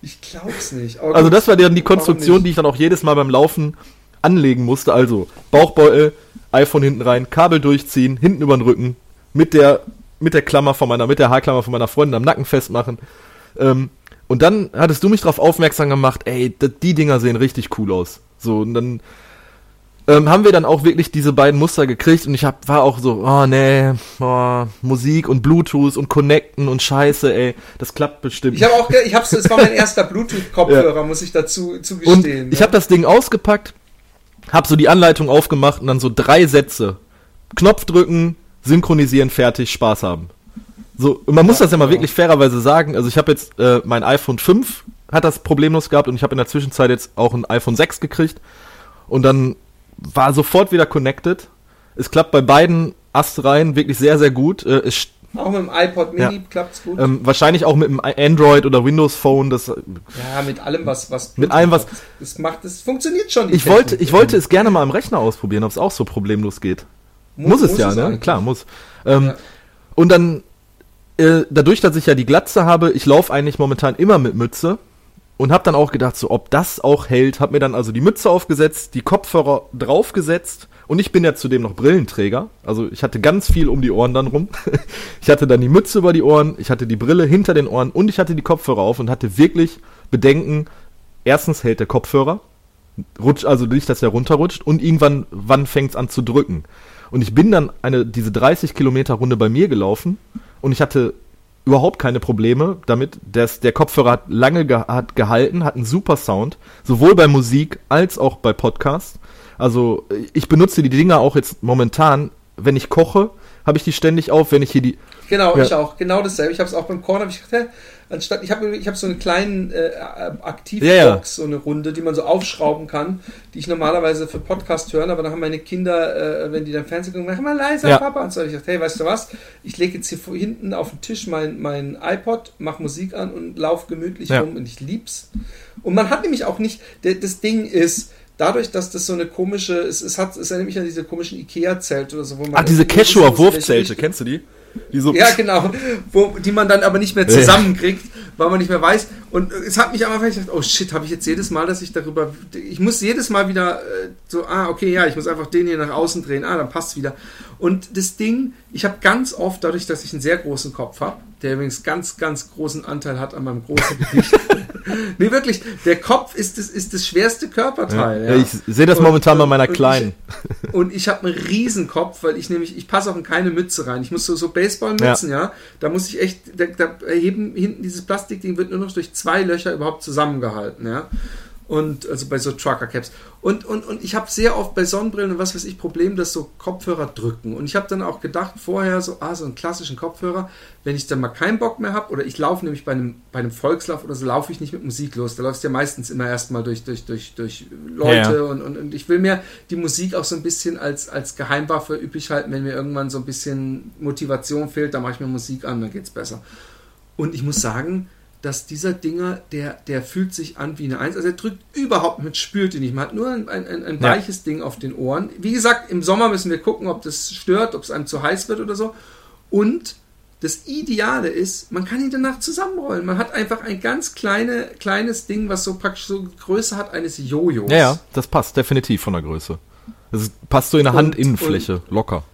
Ich glaub's nicht. Aber Also gut, das war dann die Konstruktion, die ich dann auch jedes Mal beim Laufen anlegen musste. Also Bauchbeutel, iPhone hinten rein, Kabel durchziehen, hinten über den Rücken, mit der mit der Klammer von meiner, mit der Haarklammer von meiner Freundin am Nacken festmachen. Ähm, und dann hattest du mich darauf aufmerksam gemacht, ey, die Dinger sehen richtig cool aus. So, und dann ähm, haben wir dann auch wirklich diese beiden Muster gekriegt und ich hab, war auch so, oh nee, oh, Musik und Bluetooth und Connecten und Scheiße, ey, das klappt bestimmt. Ich habe auch, ich hab's, es war mein erster Bluetooth-Kopfhörer, muss ich dazu Und zugestehen. ich ja. habe das Ding ausgepackt, habe so die Anleitung aufgemacht und dann so drei Sätze. Knopf drücken, synchronisieren, fertig, Spaß haben. So, und man muss Ja, das ja mal genau. wirklich fairerweise sagen. Also ich habe jetzt äh, mein iPhone 5 hat das problemlos gehabt und ich habe in der Zwischenzeit jetzt auch ein iPhone 6 gekriegt und dann war sofort wieder connected. Es klappt bei beiden Astreihen wirklich sehr, sehr gut. Äh, es Auch mit dem iPod Mini Ja. klappt's gut. ähm, wahrscheinlich auch mit dem Android oder Windows Phone. Das, ja, mit allem, was, was Mit allem, was- Das macht, das funktioniert schon. ich wollte, ich wollte es gerne mal am Rechner ausprobieren, ob es auch so problemlos geht. Muss, es ja, ne? eigentlich. Klar, muss. Ähm, Ja. Und dann, äh, dadurch, dass ich ja die Glatze habe, ich laufe eigentlich momentan immer mit Mütze und habe dann auch gedacht, so ob das auch hält, habe mir dann also die Mütze aufgesetzt, die Kopfhörer draufgesetzt und ich bin ja zudem noch Brillenträger, also ich hatte ganz viel um die Ohren dann rum. ich hatte dann die Mütze über die Ohren, ich hatte die Brille hinter den Ohren und ich hatte die Kopfhörer auf und hatte wirklich Bedenken. Erstens hält der Kopfhörer, rutscht, also nicht, dass er runterrutscht und irgendwann, wann fängt es an zu drücken. Und ich bin dann eine, diese 30 Kilometer Runde bei mir gelaufen und ich hatte überhaupt keine Probleme damit. Das, der Kopfhörer hat lange ge hat gehalten, hat einen super Sound, sowohl bei Musik als auch bei Podcast. Also ich benutze die Dinger auch jetzt momentan, wenn ich koche, habe ich die ständig auf, wenn ich hier die Genau, Ja. ich auch. Genau dasselbe. Ich habe es auch beim Korn, habe ich gedacht, hä, anstatt, ich habe ich hab so einen kleinen äh, Aktivbox, Ja, ja. so eine Runde, die man so aufschrauben kann, die ich normalerweise für Podcast hören, aber dann haben meine Kinder, äh, wenn die dann Fernsehen gucken, mach mal leiser, Ja. Papa. Und so habe ich gedacht, hey, weißt du was? Ich lege jetzt hier hinten auf den Tisch mein, mein iPod, mach Musik an und lauf gemütlich rum und ich lieb's. Und man hat nämlich auch nicht, das Ding ist, dadurch, dass das so eine komische, es, es hat, es erinnert mich an diese komischen Ikea-Zelte oder so, wo man Ach, diese Quechua-Wurfzelte, kennst du die? Die so, ja, genau. Wo, die man dann aber nicht mehr zusammenkriegt, weil man nicht mehr weiß. Und es hat mich Anfang gedacht, oh shit, habe ich jetzt jedes Mal, dass ich darüber. Ich muss jedes Mal wieder äh, so, ah, okay, ja, ich muss einfach den hier nach außen drehen, ah, dann passt wieder. Und das Ding, ich habe ganz oft, dadurch, dass ich einen sehr großen Kopf habe, der übrigens ganz, ganz großen Anteil hat an meinem großen Gewicht. nee, wirklich, der Kopf ist das, ist das schwerste Körperteil. ja, ich sehe das Und- momentan bei meiner und ich- Kleinen. Und ich habe einen Riesenkopf, weil ich nämlich, ich passe auch in keine Mütze rein. Ich muss so, so Baseballmützen, ja. Da muss ich echt, da, da heben hinten dieses Plastikding wird nur noch durch zwei Löcher überhaupt zusammengehalten, ja. Und also bei so Trucker Caps. Und, und, und ich habe sehr oft bei Sonnenbrillen und was weiß ich Problem, dass so Kopfhörer drücken. Und ich habe dann auch gedacht vorher so, ah, so einen klassischen Kopfhörer, wenn ich dann mal keinen Bock mehr habe, oder ich laufe nämlich bei einem, bei einem Volkslauf oder so, laufe ich nicht mit Musik los. Da läufst du ja meistens immer erstmal durch, durch, durch, durch Leute ja. Und, und, und ich will mir die Musik auch so ein bisschen als, als Geheimwaffe übrig halten, wenn mir irgendwann so ein bisschen Motivation fehlt, dann mache ich mir Musik an, dann geht's besser. Und ich muss sagen, dass dieser Dinger, der, der fühlt sich an wie eine Eins. Also er drückt überhaupt mit, spürt ihn nicht. Man hat nur ein, ein, ein, ein Ja. weiches Ding auf den Ohren. Wie gesagt, im Sommer müssen wir gucken, ob das stört, ob es einem zu heiß wird oder so. Und das Ideale ist, man kann ihn danach zusammenrollen. Man hat einfach ein ganz kleine, kleines Ding, was so praktisch so Größe hat eines Jojos. Ja, ja, das passt definitiv von der Größe. Das passt so in der Und- Handinnenfläche, locker.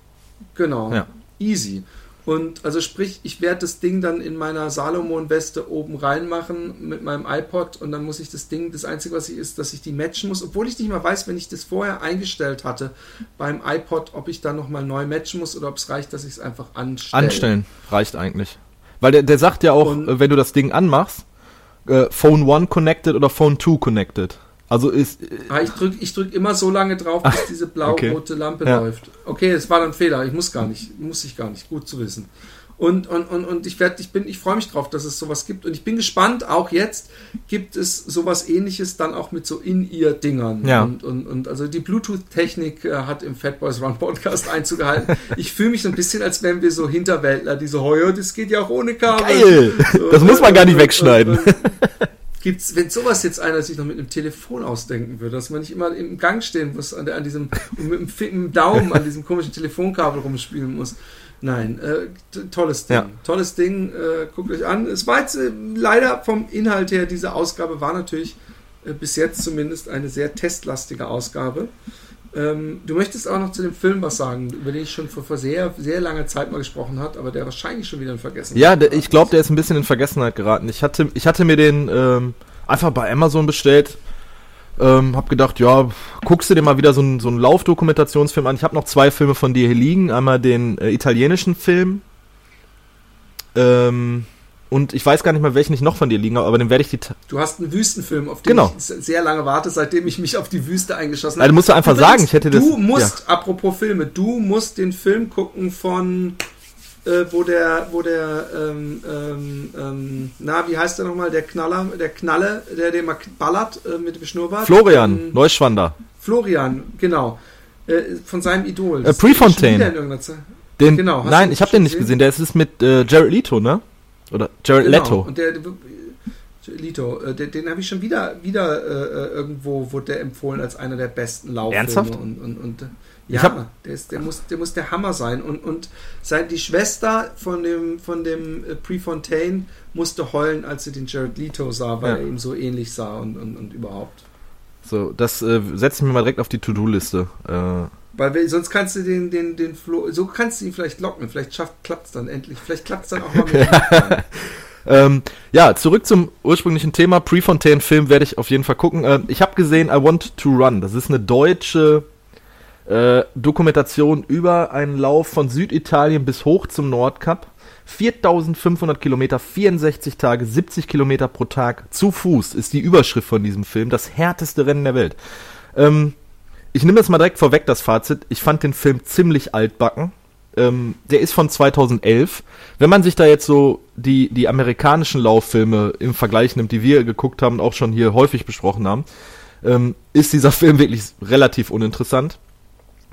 Genau. Ja. Easy. Und also sprich, ich werde das Ding dann in meiner Salomon-Weste oben reinmachen mit meinem iPod und dann muss ich das Ding, das Einzige, was ich ist, dass ich die matchen muss, obwohl ich nicht mal weiß, wenn ich das vorher eingestellt hatte beim iPod, ob ich da nochmal neu matchen muss oder ob es reicht, dass ich es einfach anstelle. Anstellen reicht eigentlich. Weil der, der sagt ja auch, Und- wenn du das Ding anmachst, äh, Phone 1 connected oder Phone 2 connected. Also ist, äh, Ah, ich drücke ich drück immer so lange drauf, bis diese blau-rote Lampe Ja. läuft. Okay, es war dann ein Fehler. Ich muss gar nicht, muss ich gar nicht. Gut zu wissen. Und, und, und, und ich werde, ich bin, ich freue mich drauf, dass es sowas gibt. Und ich bin gespannt, auch jetzt gibt es sowas ähnliches dann auch mit so In-Ear-Dingern. Ja. Und, und, und also die Bluetooth-Technik äh, hat im Fat Boys Run Podcast Einzug gehalten. Ich fühle mich so ein bisschen, als wären wir so Hinterwäldler, die so, oh ja, das geht ja auch ohne Kabel. geil! So, Das muss man gar nicht wegschneiden. und- und Gibt's, wenn sowas jetzt einer sich noch mit einem Telefon ausdenken würde, dass man nicht immer im Gang stehen muss an, der, an diesem und mit dem, Daumen an diesem komischen Telefonkabel rumspielen muss. Nein, äh, tolles Ding. Ja. Tolles Ding, äh, guckt euch an. Es war jetzt äh, leider vom Inhalt her, diese Ausgabe war natürlich äh, bis jetzt zumindest eine sehr testlastige Ausgabe. Ähm, du möchtest auch noch zu dem Film was sagen, über den ich schon vor, vor sehr, sehr langer Zeit mal gesprochen habe, aber der wahrscheinlich schon wieder in Vergessen Ja, der, ich glaube, der ist ein bisschen in Vergessenheit geraten. Ich hatte, ich hatte mir den ähm, einfach bei Amazon bestellt. Ähm, hab gedacht, ja, guckst du dir mal wieder so einen so einen Laufdokumentationsfilm an. Ich habe noch zwei Filme von dir hier liegen. Einmal den äh, italienischen Film. Ähm, und ich weiß gar nicht mehr, welchen ich noch von dir liegen habe, aber den werde ich die. Du hast einen Wüstenfilm, auf den Genau. ich sehr lange warte, seitdem ich mich auf die Wüste eingeschossen Also, du musst du einfach Übrigens, sagen, ich hätte das- Du musst, apropos Filme, du musst den Film gucken von, äh, wo der, wo der, ähm, ähm, ähm, na, wie heißt der nochmal, der Knaller, der Knalle, der den mal ballert äh, mit dem Schnurrbart? Florian Ähm, Neuschwander. Florian, genau. Äh, von seinem Idol. Äh, Prefontaine. Den, Genau, nein, ich habe den nicht gesehen? gesehen. Der ist mit äh, Jared Leto, ne? Oder Jared Genau. Leto. Und der, der Lito, äh, den, den habe ich schon wieder, wieder äh, irgendwo, wurde der empfohlen als einer der besten Lauffilme. Ernsthaft? Und, und, und, äh, ja, hab- der, ist, der, muss, der muss der Hammer sein. Und, und sein, die Schwester von dem, von dem äh, Prefontaine musste heulen, als sie den Jared Leto sah, weil Ja. er ihm so ähnlich sah und, und, und überhaupt. So, das äh, setze ich mir mal direkt auf die To-Do-Liste. Äh, Weil sonst kannst du den, den, den Flo, so kannst du ihn vielleicht locken. Vielleicht schafft, klappt's dann endlich. Vielleicht klappt's dann auch mal mit. Ähm, ja, zurück zum ursprünglichen Thema. Prefontaine-Film werde ich auf jeden Fall gucken. Ähm, ich habe gesehen I Want to Run. Das ist eine deutsche äh, Dokumentation über einen Lauf von Süditalien bis hoch zum Nordkap. 4500 Kilometer, 64 Tage, 70 Kilometer pro Tag zu Fuß ist die Überschrift von diesem Film. Das härteste Rennen der Welt. Ähm, ich nehme jetzt mal direkt vorweg das Fazit. Ich fand den Film ziemlich altbacken. ähm, der ist von 2011. Wenn man sich da jetzt so die, die amerikanischen Lauffilme im Vergleich nimmt, die wir geguckt haben und auch schon hier häufig besprochen haben, ähm, ist dieser Film wirklich relativ uninteressant.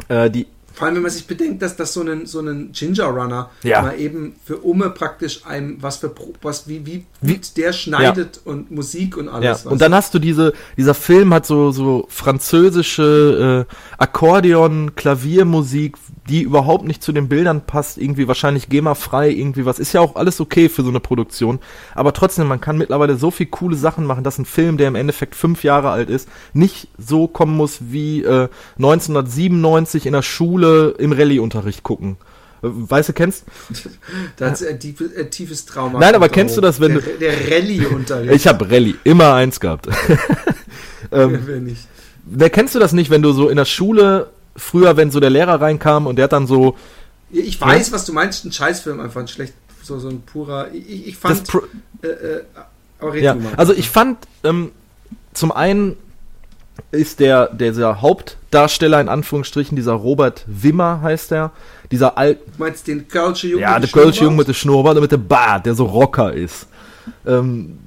Äh, die vor allem, wenn man sich bedenkt, dass das so einen, so einen Ginger Runner Ja. mal eben für Umme praktisch einem, was für, was, wie, wie, Wie- der schneidet und Musik und Ja, alles. und dann hast du diese, dieser Film hat so, so französische äh, Akkordeon, Klaviermusik, die überhaupt nicht zu den Bildern passt, irgendwie wahrscheinlich GEMA-frei, irgendwie was. Ist ja auch alles okay für so eine Produktion. Aber trotzdem, man kann mittlerweile so viel coole Sachen machen, dass ein Film, der im Endeffekt fünf Jahre alt ist, nicht so kommen muss wie äh, 1997 in der Schule im Rallye-Unterricht gucken. Weißt du, kennst? da hat ein, tief, ein tiefes Trauma. Nein, aber kommt kennst du das, wenn der, du- Der Rallye-Unterricht. Ich habe Rallye immer eins gehabt. ähm, Wer nicht. Wer kennst du das nicht, wenn du so in der Schule früher, wenn so der Lehrer reinkam und der hat dann so Ich weiß, was du meinst. Ein Scheißfilm einfach ein schlecht, so, so ein purer. Ich, ich fand. Äh, äh, aber red ja, mal. also ich fand ähm, zum einen ist der dieser Hauptdarsteller in Anführungsstrichen dieser Robert Wimmer heißt er, dieser alt Du meinst den Kölsche Jungen? ja mit der Kölsche Junge Schnurrbart? mit dem Schnurrbart und mit dem Bart, der so Rocker ist. Ähm,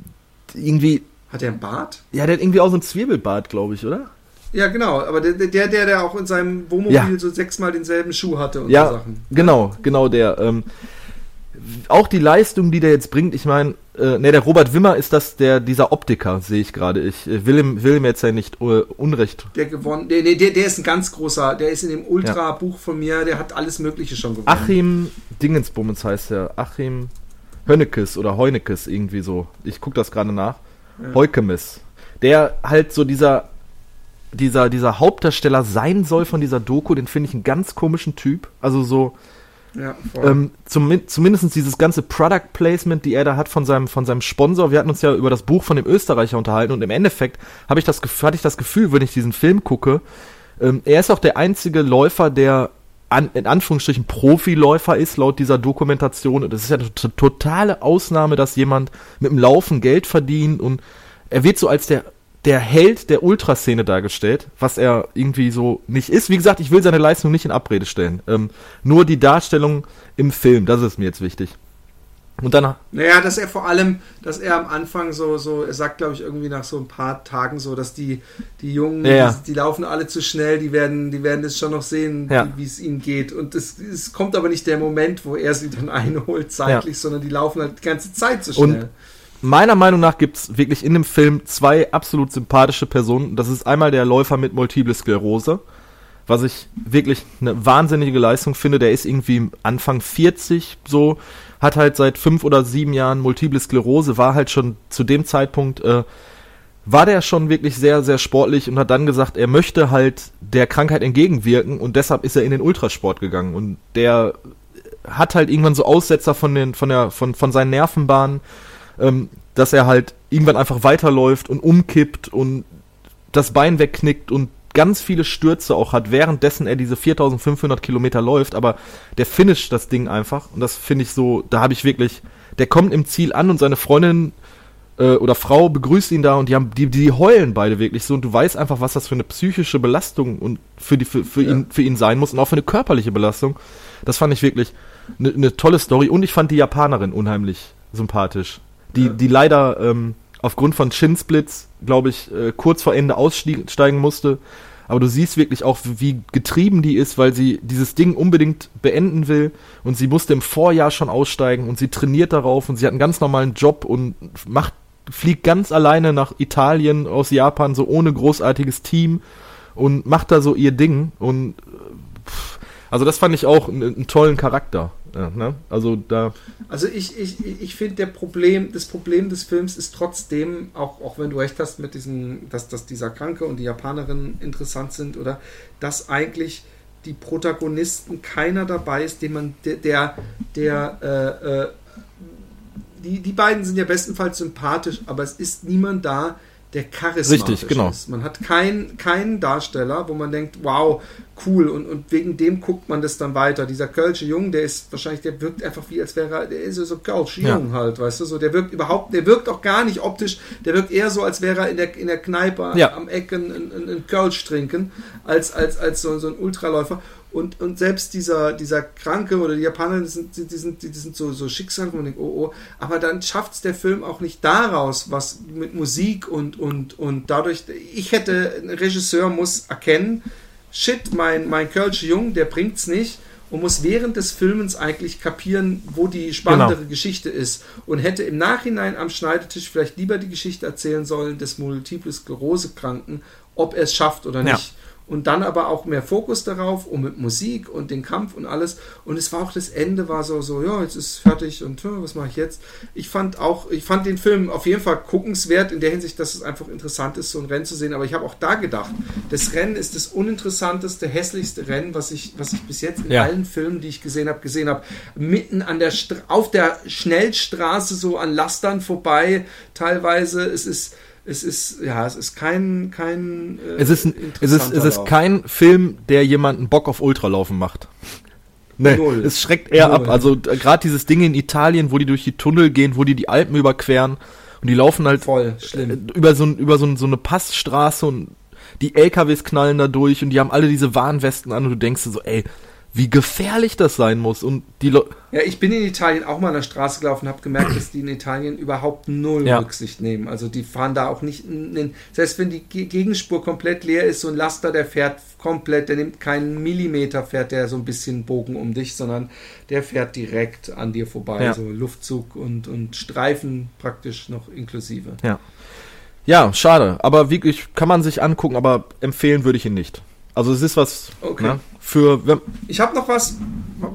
irgendwie Hat er einen Bart? ja, der hat irgendwie auch so ein Zwiebelbart, glaube ich, oder? Ja, genau. Aber der, der, der, der auch in seinem Wohnmobil Ja. so sechsmal denselben Schuh hatte und so Ja, Sachen. genau, genau der. Ähm, auch die Leistung, die der jetzt bringt, ich meine, äh, ne, der Robert Wimmer ist das, der dieser Optiker, sehe ich gerade. Ich äh, will ihm, will ihm jetzt ja nicht äh, Unrecht. Der gewonnen. Nee, nee, der, der ist ein ganz großer. Der ist in dem Ultra-Buch von mir. Der hat alles Mögliche schon gewonnen. Achim Dingensbummens heißt er. Achim Hönnekes oder Heunekes irgendwie so. Ich gucke das gerade nach. Ja. Heukemes. Der halt so dieser, dieser, dieser Hauptdarsteller sein soll von dieser Doku, den finde ich einen ganz komischen Typ. Also so, Ähm, zum, zumindest dieses ganze Product Placement, die er da hat von seinem, von seinem Sponsor. Wir hatten uns ja über das Buch von dem Österreicher unterhalten und im Endeffekt habe ich das, hatte ich das Gefühl, wenn ich diesen Film gucke, ähm, er ist auch der einzige Läufer, der an, in Anführungsstrichen Profiläufer ist, laut dieser Dokumentation. Und das ist ja eine to- totale Ausnahme, dass jemand mit dem Laufen Geld verdient und er wird so als der der Held der Ultraszene dargestellt, was er irgendwie so nicht ist. Wie gesagt, ich will seine Leistung nicht in Abrede stellen. Ähm, nur die Darstellung im Film, das ist mir jetzt wichtig. Und dann, Naja, dass er vor allem, dass er am Anfang so, so, er sagt, glaube ich, irgendwie nach so ein paar Tagen so, dass die, die Jungen, Ja, ja. Die, die laufen alle zu schnell, die werden, die werden es schon noch sehen, Ja. wie es ihnen geht. Und es, es kommt aber nicht der Moment, wo er sie dann einholt zeitlich, sondern die laufen halt die ganze Zeit Und- schnell. Meiner Meinung nach gibt's wirklich in dem Film zwei absolut sympathische Personen. Das ist einmal der Läufer mit Multiple Sklerose, was ich wirklich eine wahnsinnige Leistung finde. Der ist irgendwie Anfang 40 so, hat halt seit fünf oder sieben Jahren Multiple Sklerose, war halt schon zu dem Zeitpunkt, äh, war der schon wirklich sehr, sehr sportlich und hat dann gesagt, er möchte halt der Krankheit entgegenwirken und deshalb ist er in den Ultrasport gegangen. Und der hat halt irgendwann so Aussetzer von den, von der, von, von seinen Nervenbahnen, ähm, dass er halt irgendwann einfach weiterläuft und umkippt und das Bein wegknickt und ganz viele Stürze auch hat, währenddessen er diese 4500 Kilometer läuft, aber der finisht das Ding einfach und das finde ich so, da habe ich wirklich, der kommt im Ziel an und seine Freundin äh, oder Frau begrüßt ihn da und die haben, die, die heulen beide wirklich so und du weißt einfach, was das für eine psychische Belastung und für die, für, für Ja. ihn, für ihn sein muss und auch für eine körperliche Belastung. Das fand ich wirklich eine ne tolle Story und ich fand die Japanerin unheimlich sympathisch. Die, die leider ähm, aufgrund von Shinsplits, glaube ich, äh, kurz vor Ende aussteigen musste. Aber du siehst wirklich auch, wie getrieben die ist, weil sie dieses Ding unbedingt beenden will. Und sie musste im Vorjahr schon aussteigen und sie trainiert darauf und sie hat einen ganz normalen Job und macht, fliegt ganz alleine nach Italien aus Japan, so ohne großartiges Team und macht da so ihr Ding. Und äh, pff, also das fand ich auch einen, einen tollen Charakter. Ja, ne? Also da. Also ich, ich, ich finde Problem, das Problem des Films ist trotzdem, auch, auch wenn du recht hast mit diesem, dass, dass dieser Kranke und die Japanerin interessant sind, oder dass eigentlich die Protagonisten keiner dabei ist, den man, der, der, der äh, äh, die, die beiden sind ja bestenfalls sympathisch, aber es ist niemand da, der charismatisch Richtig, genau. ist. Man hat keinen keinen Darsteller, wo man denkt, wow, cool und, und wegen dem guckt man das dann weiter. Dieser Kölsche Jung, der ist wahrscheinlich, der wirkt einfach wie als wäre er, der ist so Kölsche Jung ja. halt, weißt du, so, der wirkt überhaupt, der wirkt auch gar nicht optisch, der wirkt eher so, als wäre er in der, in der Kneipe ja. am Ecken ein, ein, ein Kölsch trinken, als, als, als so, so ein Ultraläufer. Und, und selbst dieser, dieser Kranke oder die Japaner, die sind, die sind, die sind so, so Schicksal, wo man denkt, oh, oh. Aber dann schafft es der Film auch nicht daraus, was mit Musik und, und, und dadurch, ich hätte, ein Regisseur muss erkennen, shit, mein, mein Kölsche Jung, der bringt's nicht und muss während des Filmens eigentlich kapieren, wo die spannendere genau. Geschichte ist und hätte im Nachhinein am Schneidetisch vielleicht lieber die Geschichte erzählen sollen des Multiple Sklerose Kranken, ob er es schafft oder nicht. Und dann aber auch mehr Fokus darauf und mit Musik und den Kampf und alles. Und es war auch das Ende war so, so, ja, jetzt ist fertig und was mache ich jetzt? Ich fand auch, ich fand den Film auf jeden Fall guckenswert in der Hinsicht, dass es einfach interessant ist, so ein Rennen zu sehen. Aber ich habe auch da gedacht, das Rennen ist das uninteressanteste, hässlichste Rennen, was ich, was ich bis jetzt in ja. allen Filmen, die ich gesehen habe, gesehen habe. Mitten an der, St auf der Schnellstraße so an Lastern vorbei, teilweise. Es ist, es ist, ja, es ist kein, kein. Äh, es ist, ein, es ist, es ist kein Film, der jemanden Bock auf Ultralaufen macht. Nee, Null. es schreckt eher Null. ab. Also gerade dieses Ding in Italien, wo die durch die Tunnel gehen, wo die die Alpen überqueren und die laufen halt Voll, schlimm. Äh, über so über so, so eine Passstraße und die LKWs knallen da durch und die haben alle diese Warnwesten an und du denkst dir so, ey, wie gefährlich das sein muss. Und die Le ja, ich bin in Italien auch mal an der Straße gelaufen und habe gemerkt, dass die in Italien überhaupt null ja. Rücksicht nehmen. Also die fahren da auch nicht, in, selbst wenn die Gegenspur komplett leer ist, so ein Laster, der fährt komplett, der nimmt keinen Millimeter, fährt der so ein bisschen Bogen um dich, sondern der fährt direkt an dir vorbei. Ja. So Luftzug und, und Streifen praktisch noch inklusive. Ja. Ja, schade. Aber wirklich kann man sich angucken, aber empfehlen würde ich ihn nicht. Also es ist was okay. ne, für. Ich habe noch was,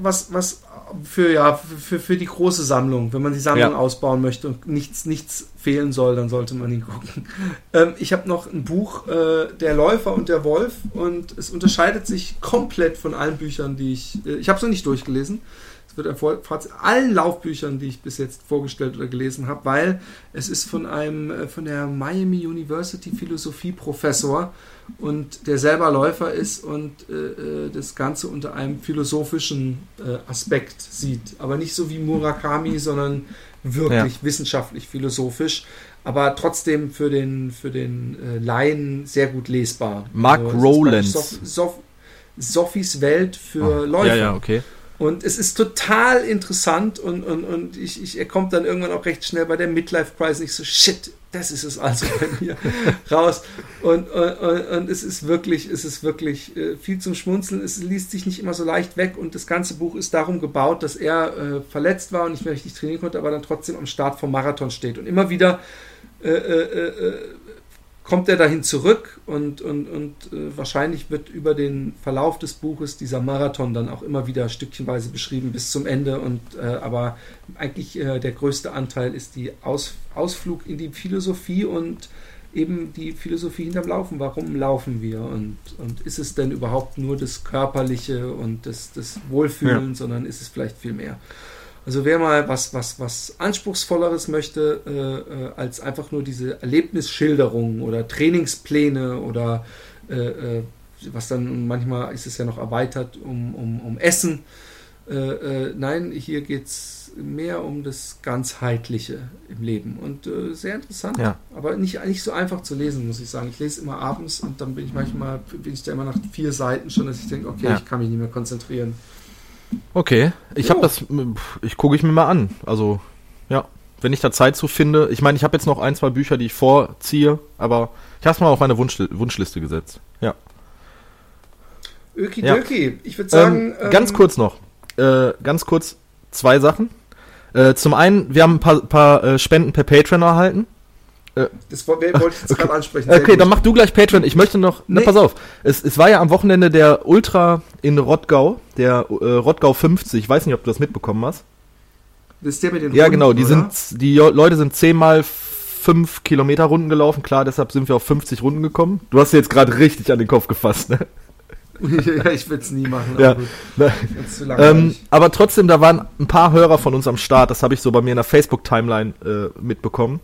was, was für ja für, für die große Sammlung. Wenn man die Sammlung ja. ausbauen möchte und nichts nichts fehlen soll, dann sollte man ihn gucken. Ähm, ich habe noch ein Buch, äh, der Läufer und der Wolf, und es unterscheidet sich komplett von allen Büchern, die ich. Äh, ich habe es noch nicht durchgelesen. Es wird Fazit allen Laufbüchern, die ich bis jetzt vorgestellt oder gelesen habe, weil es ist von einem äh, von der Miami University Philosophie Professor und der selber Läufer ist und äh, äh, das Ganze unter einem philosophischen äh, Aspekt sieht. Aber nicht so wie Murakami, sondern wirklich ja. wissenschaftlich philosophisch, aber trotzdem für den, für den äh, Laien sehr gut lesbar. Mark also, Rowlands. Sophies Welt für oh. Läufer. Ja, ja, okay. Und es ist total interessant und, und, und ich, ich, er kommt dann irgendwann auch recht schnell bei der Midlife Prize nicht so, shit, das ist es also bei mir raus. Und, und, und, es ist wirklich, es ist wirklich äh, viel zum Schmunzeln. Es liest sich nicht immer so leicht weg und das ganze Buch ist darum gebaut, dass er äh, verletzt war und nicht mehr richtig trainieren konnte, aber dann trotzdem am Start vom Marathon steht und immer wieder äh, äh, äh kommt er dahin zurück und, und, und äh, wahrscheinlich wird über den Verlauf des Buches dieser Marathon dann auch immer wieder stückchenweise beschrieben bis zum Ende. Und äh, aber eigentlich äh, der größte Anteil ist die Aus, Ausflug in die Philosophie und eben die Philosophie hinterm Laufen. Warum laufen wir? Und, und ist es denn überhaupt nur das Körperliche und das, das Wohlfühlen, ja. sondern ist es vielleicht viel mehr? Also wer mal was, was, was Anspruchsvolleres möchte, äh, äh, als einfach nur diese Erlebnisschilderungen oder Trainingspläne oder äh, äh, was dann manchmal ist es ja noch erweitert um, um, um Essen. Äh, äh, nein, hier geht es mehr um das Ganzheitliche im Leben und sehr interessant, ja. aber nicht, nicht so einfach zu lesen, muss ich sagen. Ich lese immer abends und dann bin ich manchmal, bin ich da immer nach vier Seiten schon, dass ich denke, okay, ja. ich kann mich nicht mehr konzentrieren. Okay, ich habe das, ich gucke ich mir mal an. Also, ja, wenn ich da Zeit zu finde. Ich meine, ich habe jetzt noch ein, zwei Bücher, die ich vorziehe, aber ich habe es mal auf meine Wunsch, Wunschliste gesetzt. Ja. Okidoki, ja. ich würde sagen. Ähm, ganz ähm, kurz noch, äh, ganz kurz zwei Sachen. Äh, zum einen, wir haben ein paar, paar äh, Spenden per Patreon erhalten. Äh, das wollte ich jetzt okay. gerade ansprechen. Sehr okay, gut. dann mach du gleich Patreon. Ich möchte noch. Nee. Na, pass auf. Es, es war ja am Wochenende der Ultra in Rottgau, der äh, Rottgau 50. Ich weiß nicht, ob du das mitbekommen hast. Das ist der mit den Ja, Runden, genau. Die, sind, die Leute sind zehnmal fünf Kilometer Runden gelaufen. Klar, deshalb sind wir auf 50 Runden gekommen. Du hast jetzt gerade richtig an den Kopf gefasst, ne? ja, ich würde es nie machen. Ja. Aber, ähm, aber trotzdem, da waren ein paar Hörer von uns am Start. Das habe ich so bei mir in der Facebook-Timeline äh, mitbekommen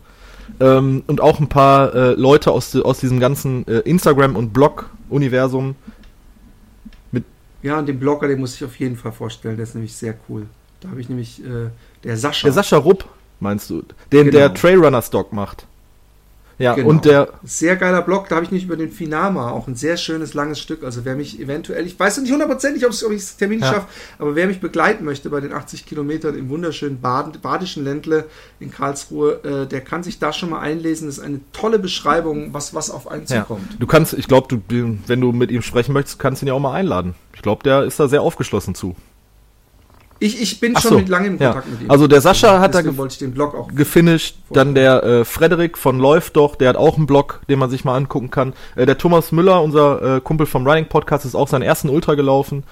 ähm, und auch ein paar äh, Leute aus, aus diesem ganzen äh, Instagram- und Blog-Universum, Ja, und den Blogger, den muss ich auf jeden Fall vorstellen. Der ist nämlich sehr cool. Da habe ich nämlich äh, der Sascha. Der Sascha Rupp, meinst du? Den Genau. der Trailrunner Stock macht. Ja, Genau. und der, Sehr geiler Blog, da habe ich nicht über den Finama, auch ein sehr schönes, langes Stück. Also wer mich eventuell, ich weiß nicht hundertprozentig, ob ich es Termin Ja. schaffe, aber wer mich begleiten möchte bei den 80 Kilometern im wunderschönen Bad, badischen Ländle in Karlsruhe, äh, der kann sich da schon mal einlesen. Das ist eine tolle Beschreibung, was, was auf einen ja. zukommt. du kannst, ich glaube, du, wenn du mit ihm sprechen möchtest, kannst du ihn ja auch mal einladen. Ich glaube, der ist da sehr aufgeschlossen zu. Ich, ich bin Ach schon so, mit langem ja. Kontakt mit ihm. Also der Sascha hat da Deswegen ge- wollte ich den Blog auch. gefinisht. Dann der äh, Frederik von Läuft doch, der hat auch einen Blog, den man sich mal angucken kann. Äh, der Thomas Müller, unser äh, Kumpel vom Running Podcast, ist auch seinen ersten Ultra gelaufen.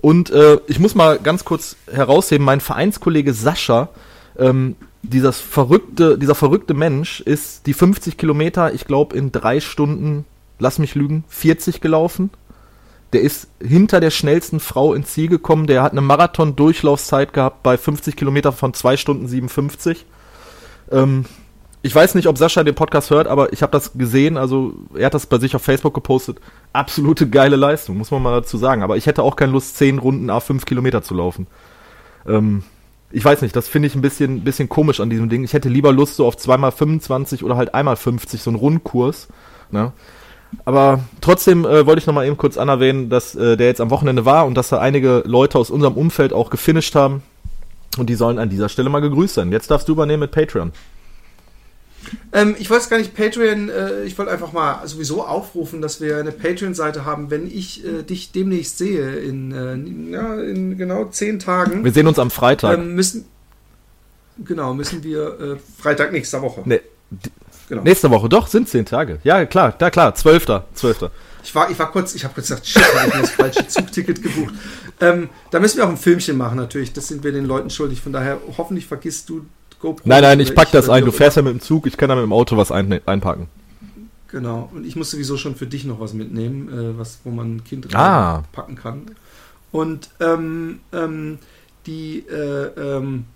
Und äh, ich muss mal ganz kurz herausheben, mein Vereinskollege Sascha, ähm, dieses verrückte, dieser verrückte Mensch ist die 50 Kilometer, ich glaube, in drei Stunden, lass mich lügen, 40 gelaufen. Der ist hinter der schnellsten Frau ins Ziel gekommen. Der hat eine Marathon-Durchlaufzeit gehabt bei 50 Kilometer von 2 Stunden 57. Ähm, ich weiß nicht, ob Sascha den Podcast hört, aber ich habe das gesehen. Also er hat das bei sich auf Facebook gepostet. Absolute geile Leistung, muss man mal dazu sagen. Aber ich hätte auch keine Lust, 10 Runden A 5 Kilometer zu laufen. Ähm, ich weiß nicht, das finde ich ein bisschen, bisschen komisch an diesem Ding. Ich hätte lieber Lust so auf zweimal 25 oder halt einmal 50, so einen Rundkurs. Ne? Aber trotzdem äh, wollte ich noch mal eben kurz anerwähnen, dass äh, der jetzt am Wochenende war und dass da einige Leute aus unserem Umfeld auch gefinisht haben. Und die sollen an dieser Stelle mal gegrüßt sein. Jetzt darfst du übernehmen mit Patreon. Ähm, ich wollte es gar nicht Patreon, äh, ich wollte einfach mal sowieso aufrufen, dass wir eine Patreon-Seite haben, wenn ich äh, dich demnächst sehe, in, äh, ja, in genau zehn Tagen. Wir sehen uns am Freitag. Ähm, müssen, genau, müssen wir äh, Freitag nächster Woche. nee, Genau. nächste Woche, doch, sind zehn Tage. Ja, klar, da klar, zwölfter, zwölfter. Ich war, ich war kurz, ich habe kurz gesagt, shit, habe ich mir das falsche Zugticket gebucht. Ähm, da müssen wir auch ein Filmchen machen natürlich. Das sind wir den Leuten schuldig. Von daher hoffentlich vergisst du GoPro. Nein, nein, ich pack das oder ein. Du fährst ja mit dem Zug, ich kann da mit dem Auto was ein, einpacken. Genau. Und ich muss sowieso schon für dich noch was mitnehmen, äh, was, wo man ein Kind Ah. packen kann. Und ähm, ähm, die, äh, ähm,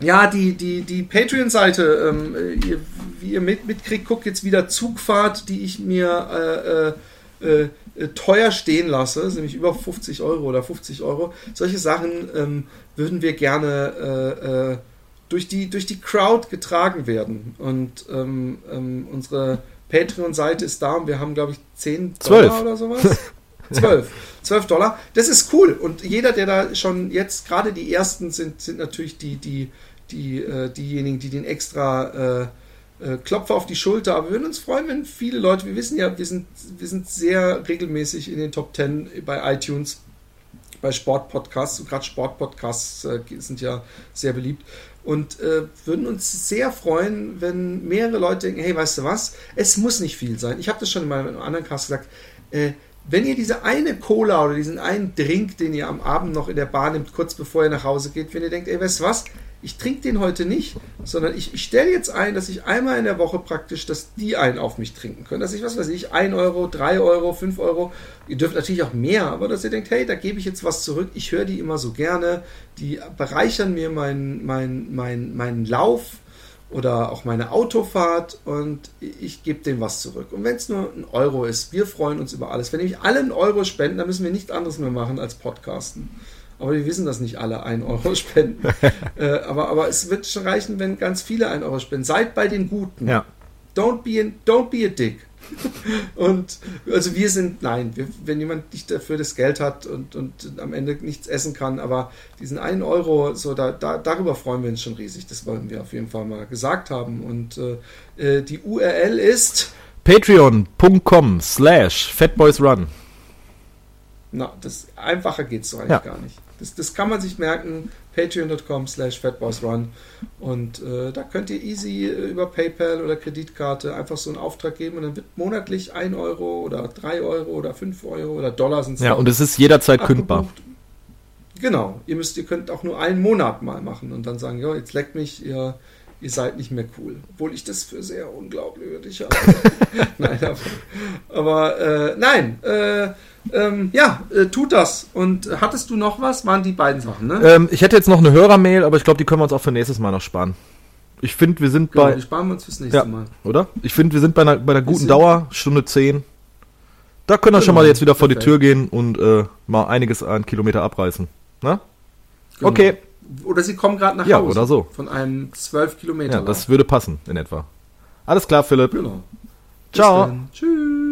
ja, die, die, die Patreon-Seite, ähm, äh, ihr, wie ihr mit, mitkriegt, guckt jetzt wieder Zugfahrt, die ich mir äh, äh, äh, teuer stehen lasse, ist nämlich über 50 Euro oder 50 Euro. Solche Sachen ähm, würden wir gerne äh, äh, durch, die, durch die Crowd getragen werden. Und ähm, ähm, unsere Patreon-Seite ist da und wir haben, glaube ich, 10 Zwölf. Dollar oder sowas. 12. 12 Dollar. Das ist cool. Und jeder, der da schon jetzt, gerade die ersten sind, sind natürlich die, die, die, äh, diejenigen, die den extra äh, äh, Klopfer auf die Schulter. Aber wir würden uns freuen, wenn viele Leute, wir wissen ja, wir sind, wir sind sehr regelmäßig in den Top 10 bei iTunes, bei Sportpodcasts. Gerade Sportpodcasts äh, sind ja sehr beliebt. Und äh, würden uns sehr freuen, wenn mehrere Leute denken, hey, weißt du was, es muss nicht viel sein. Ich habe das schon in meinem anderen Cast gesagt, äh, wenn ihr diese eine Cola oder diesen einen Drink, den ihr am Abend noch in der Bar nimmt, kurz bevor ihr nach Hause geht, wenn ihr denkt, ey, weißt du was, ich trinke den heute nicht, sondern ich, ich stelle jetzt ein, dass ich einmal in der Woche praktisch, dass die einen auf mich trinken können. Dass ich, was weiß ich, 1 Euro, 3 Euro, 5 Euro, ihr dürft natürlich auch mehr, aber dass ihr denkt, hey, da gebe ich jetzt was zurück, ich höre die immer so gerne, die bereichern mir meinen mein, mein, meinen Lauf oder auch meine Autofahrt und ich gebe denen was zurück. Und wenn es nur ein Euro ist, wir freuen uns über alles. Wenn nämlich alle einen Euro spenden, dann müssen wir nichts anderes mehr machen als Podcasten. Aber wir wissen, dass nicht alle einen Euro spenden. äh, aber, aber es wird schon reichen, wenn ganz viele einen Euro spenden. Seid bei den Guten. Ja. Don't be, an, don't be a dick. und also wir sind, nein, wir, wenn jemand nicht dafür das Geld hat und, und am Ende nichts essen kann, aber diesen einen Euro, so da, da, darüber freuen wir uns schon riesig. Das wollen wir auf jeden Fall mal gesagt haben. Und äh, die URL ist Patreon.com slash fatboysrun. Na, das einfacher geht's so eigentlich Ja. gar nicht. Das, das kann man sich merken. Patreon.com slash fatboysrun. Und äh, da könnt ihr easy äh, über PayPal oder Kreditkarte einfach so einen Auftrag geben und dann wird monatlich 1 Euro oder 3 Euro oder 5 Euro oder Dollar sind Ja, und es ist jederzeit abgebucht. kündbar. Genau, ihr müsst, ihr könnt auch nur einen Monat mal machen und dann sagen, ja, jetzt leckt mich, ihr, ihr seid nicht mehr cool. Obwohl ich das für sehr unglaubwürdig halte. nein, aber, aber äh, nein, äh, ähm, ja, äh, tut das. Und hattest du noch was? Waren die beiden Sachen, ne? Ähm, ich hätte jetzt noch eine Hörermail, aber ich glaube, die können wir uns auch für nächstes Mal noch sparen. Ich finde, wir sind genau, bei. Die sparen wir uns fürs nächste ja, Mal. Oder? Ich finde, wir sind bei einer, bei einer guten Dauer, Stunde 10. Da können wir genau. schon mal jetzt wieder vor Perfekt. die Tür gehen und äh, mal einiges an Kilometer abreißen. Na? Genau. Okay. Oder sie kommen gerade nach ja, Hause. Ja, oder so. Von einem 12 Kilometer. Ja, lang. das würde passen, in etwa. Alles klar, Philipp. Genau. Ciao. Tschüss.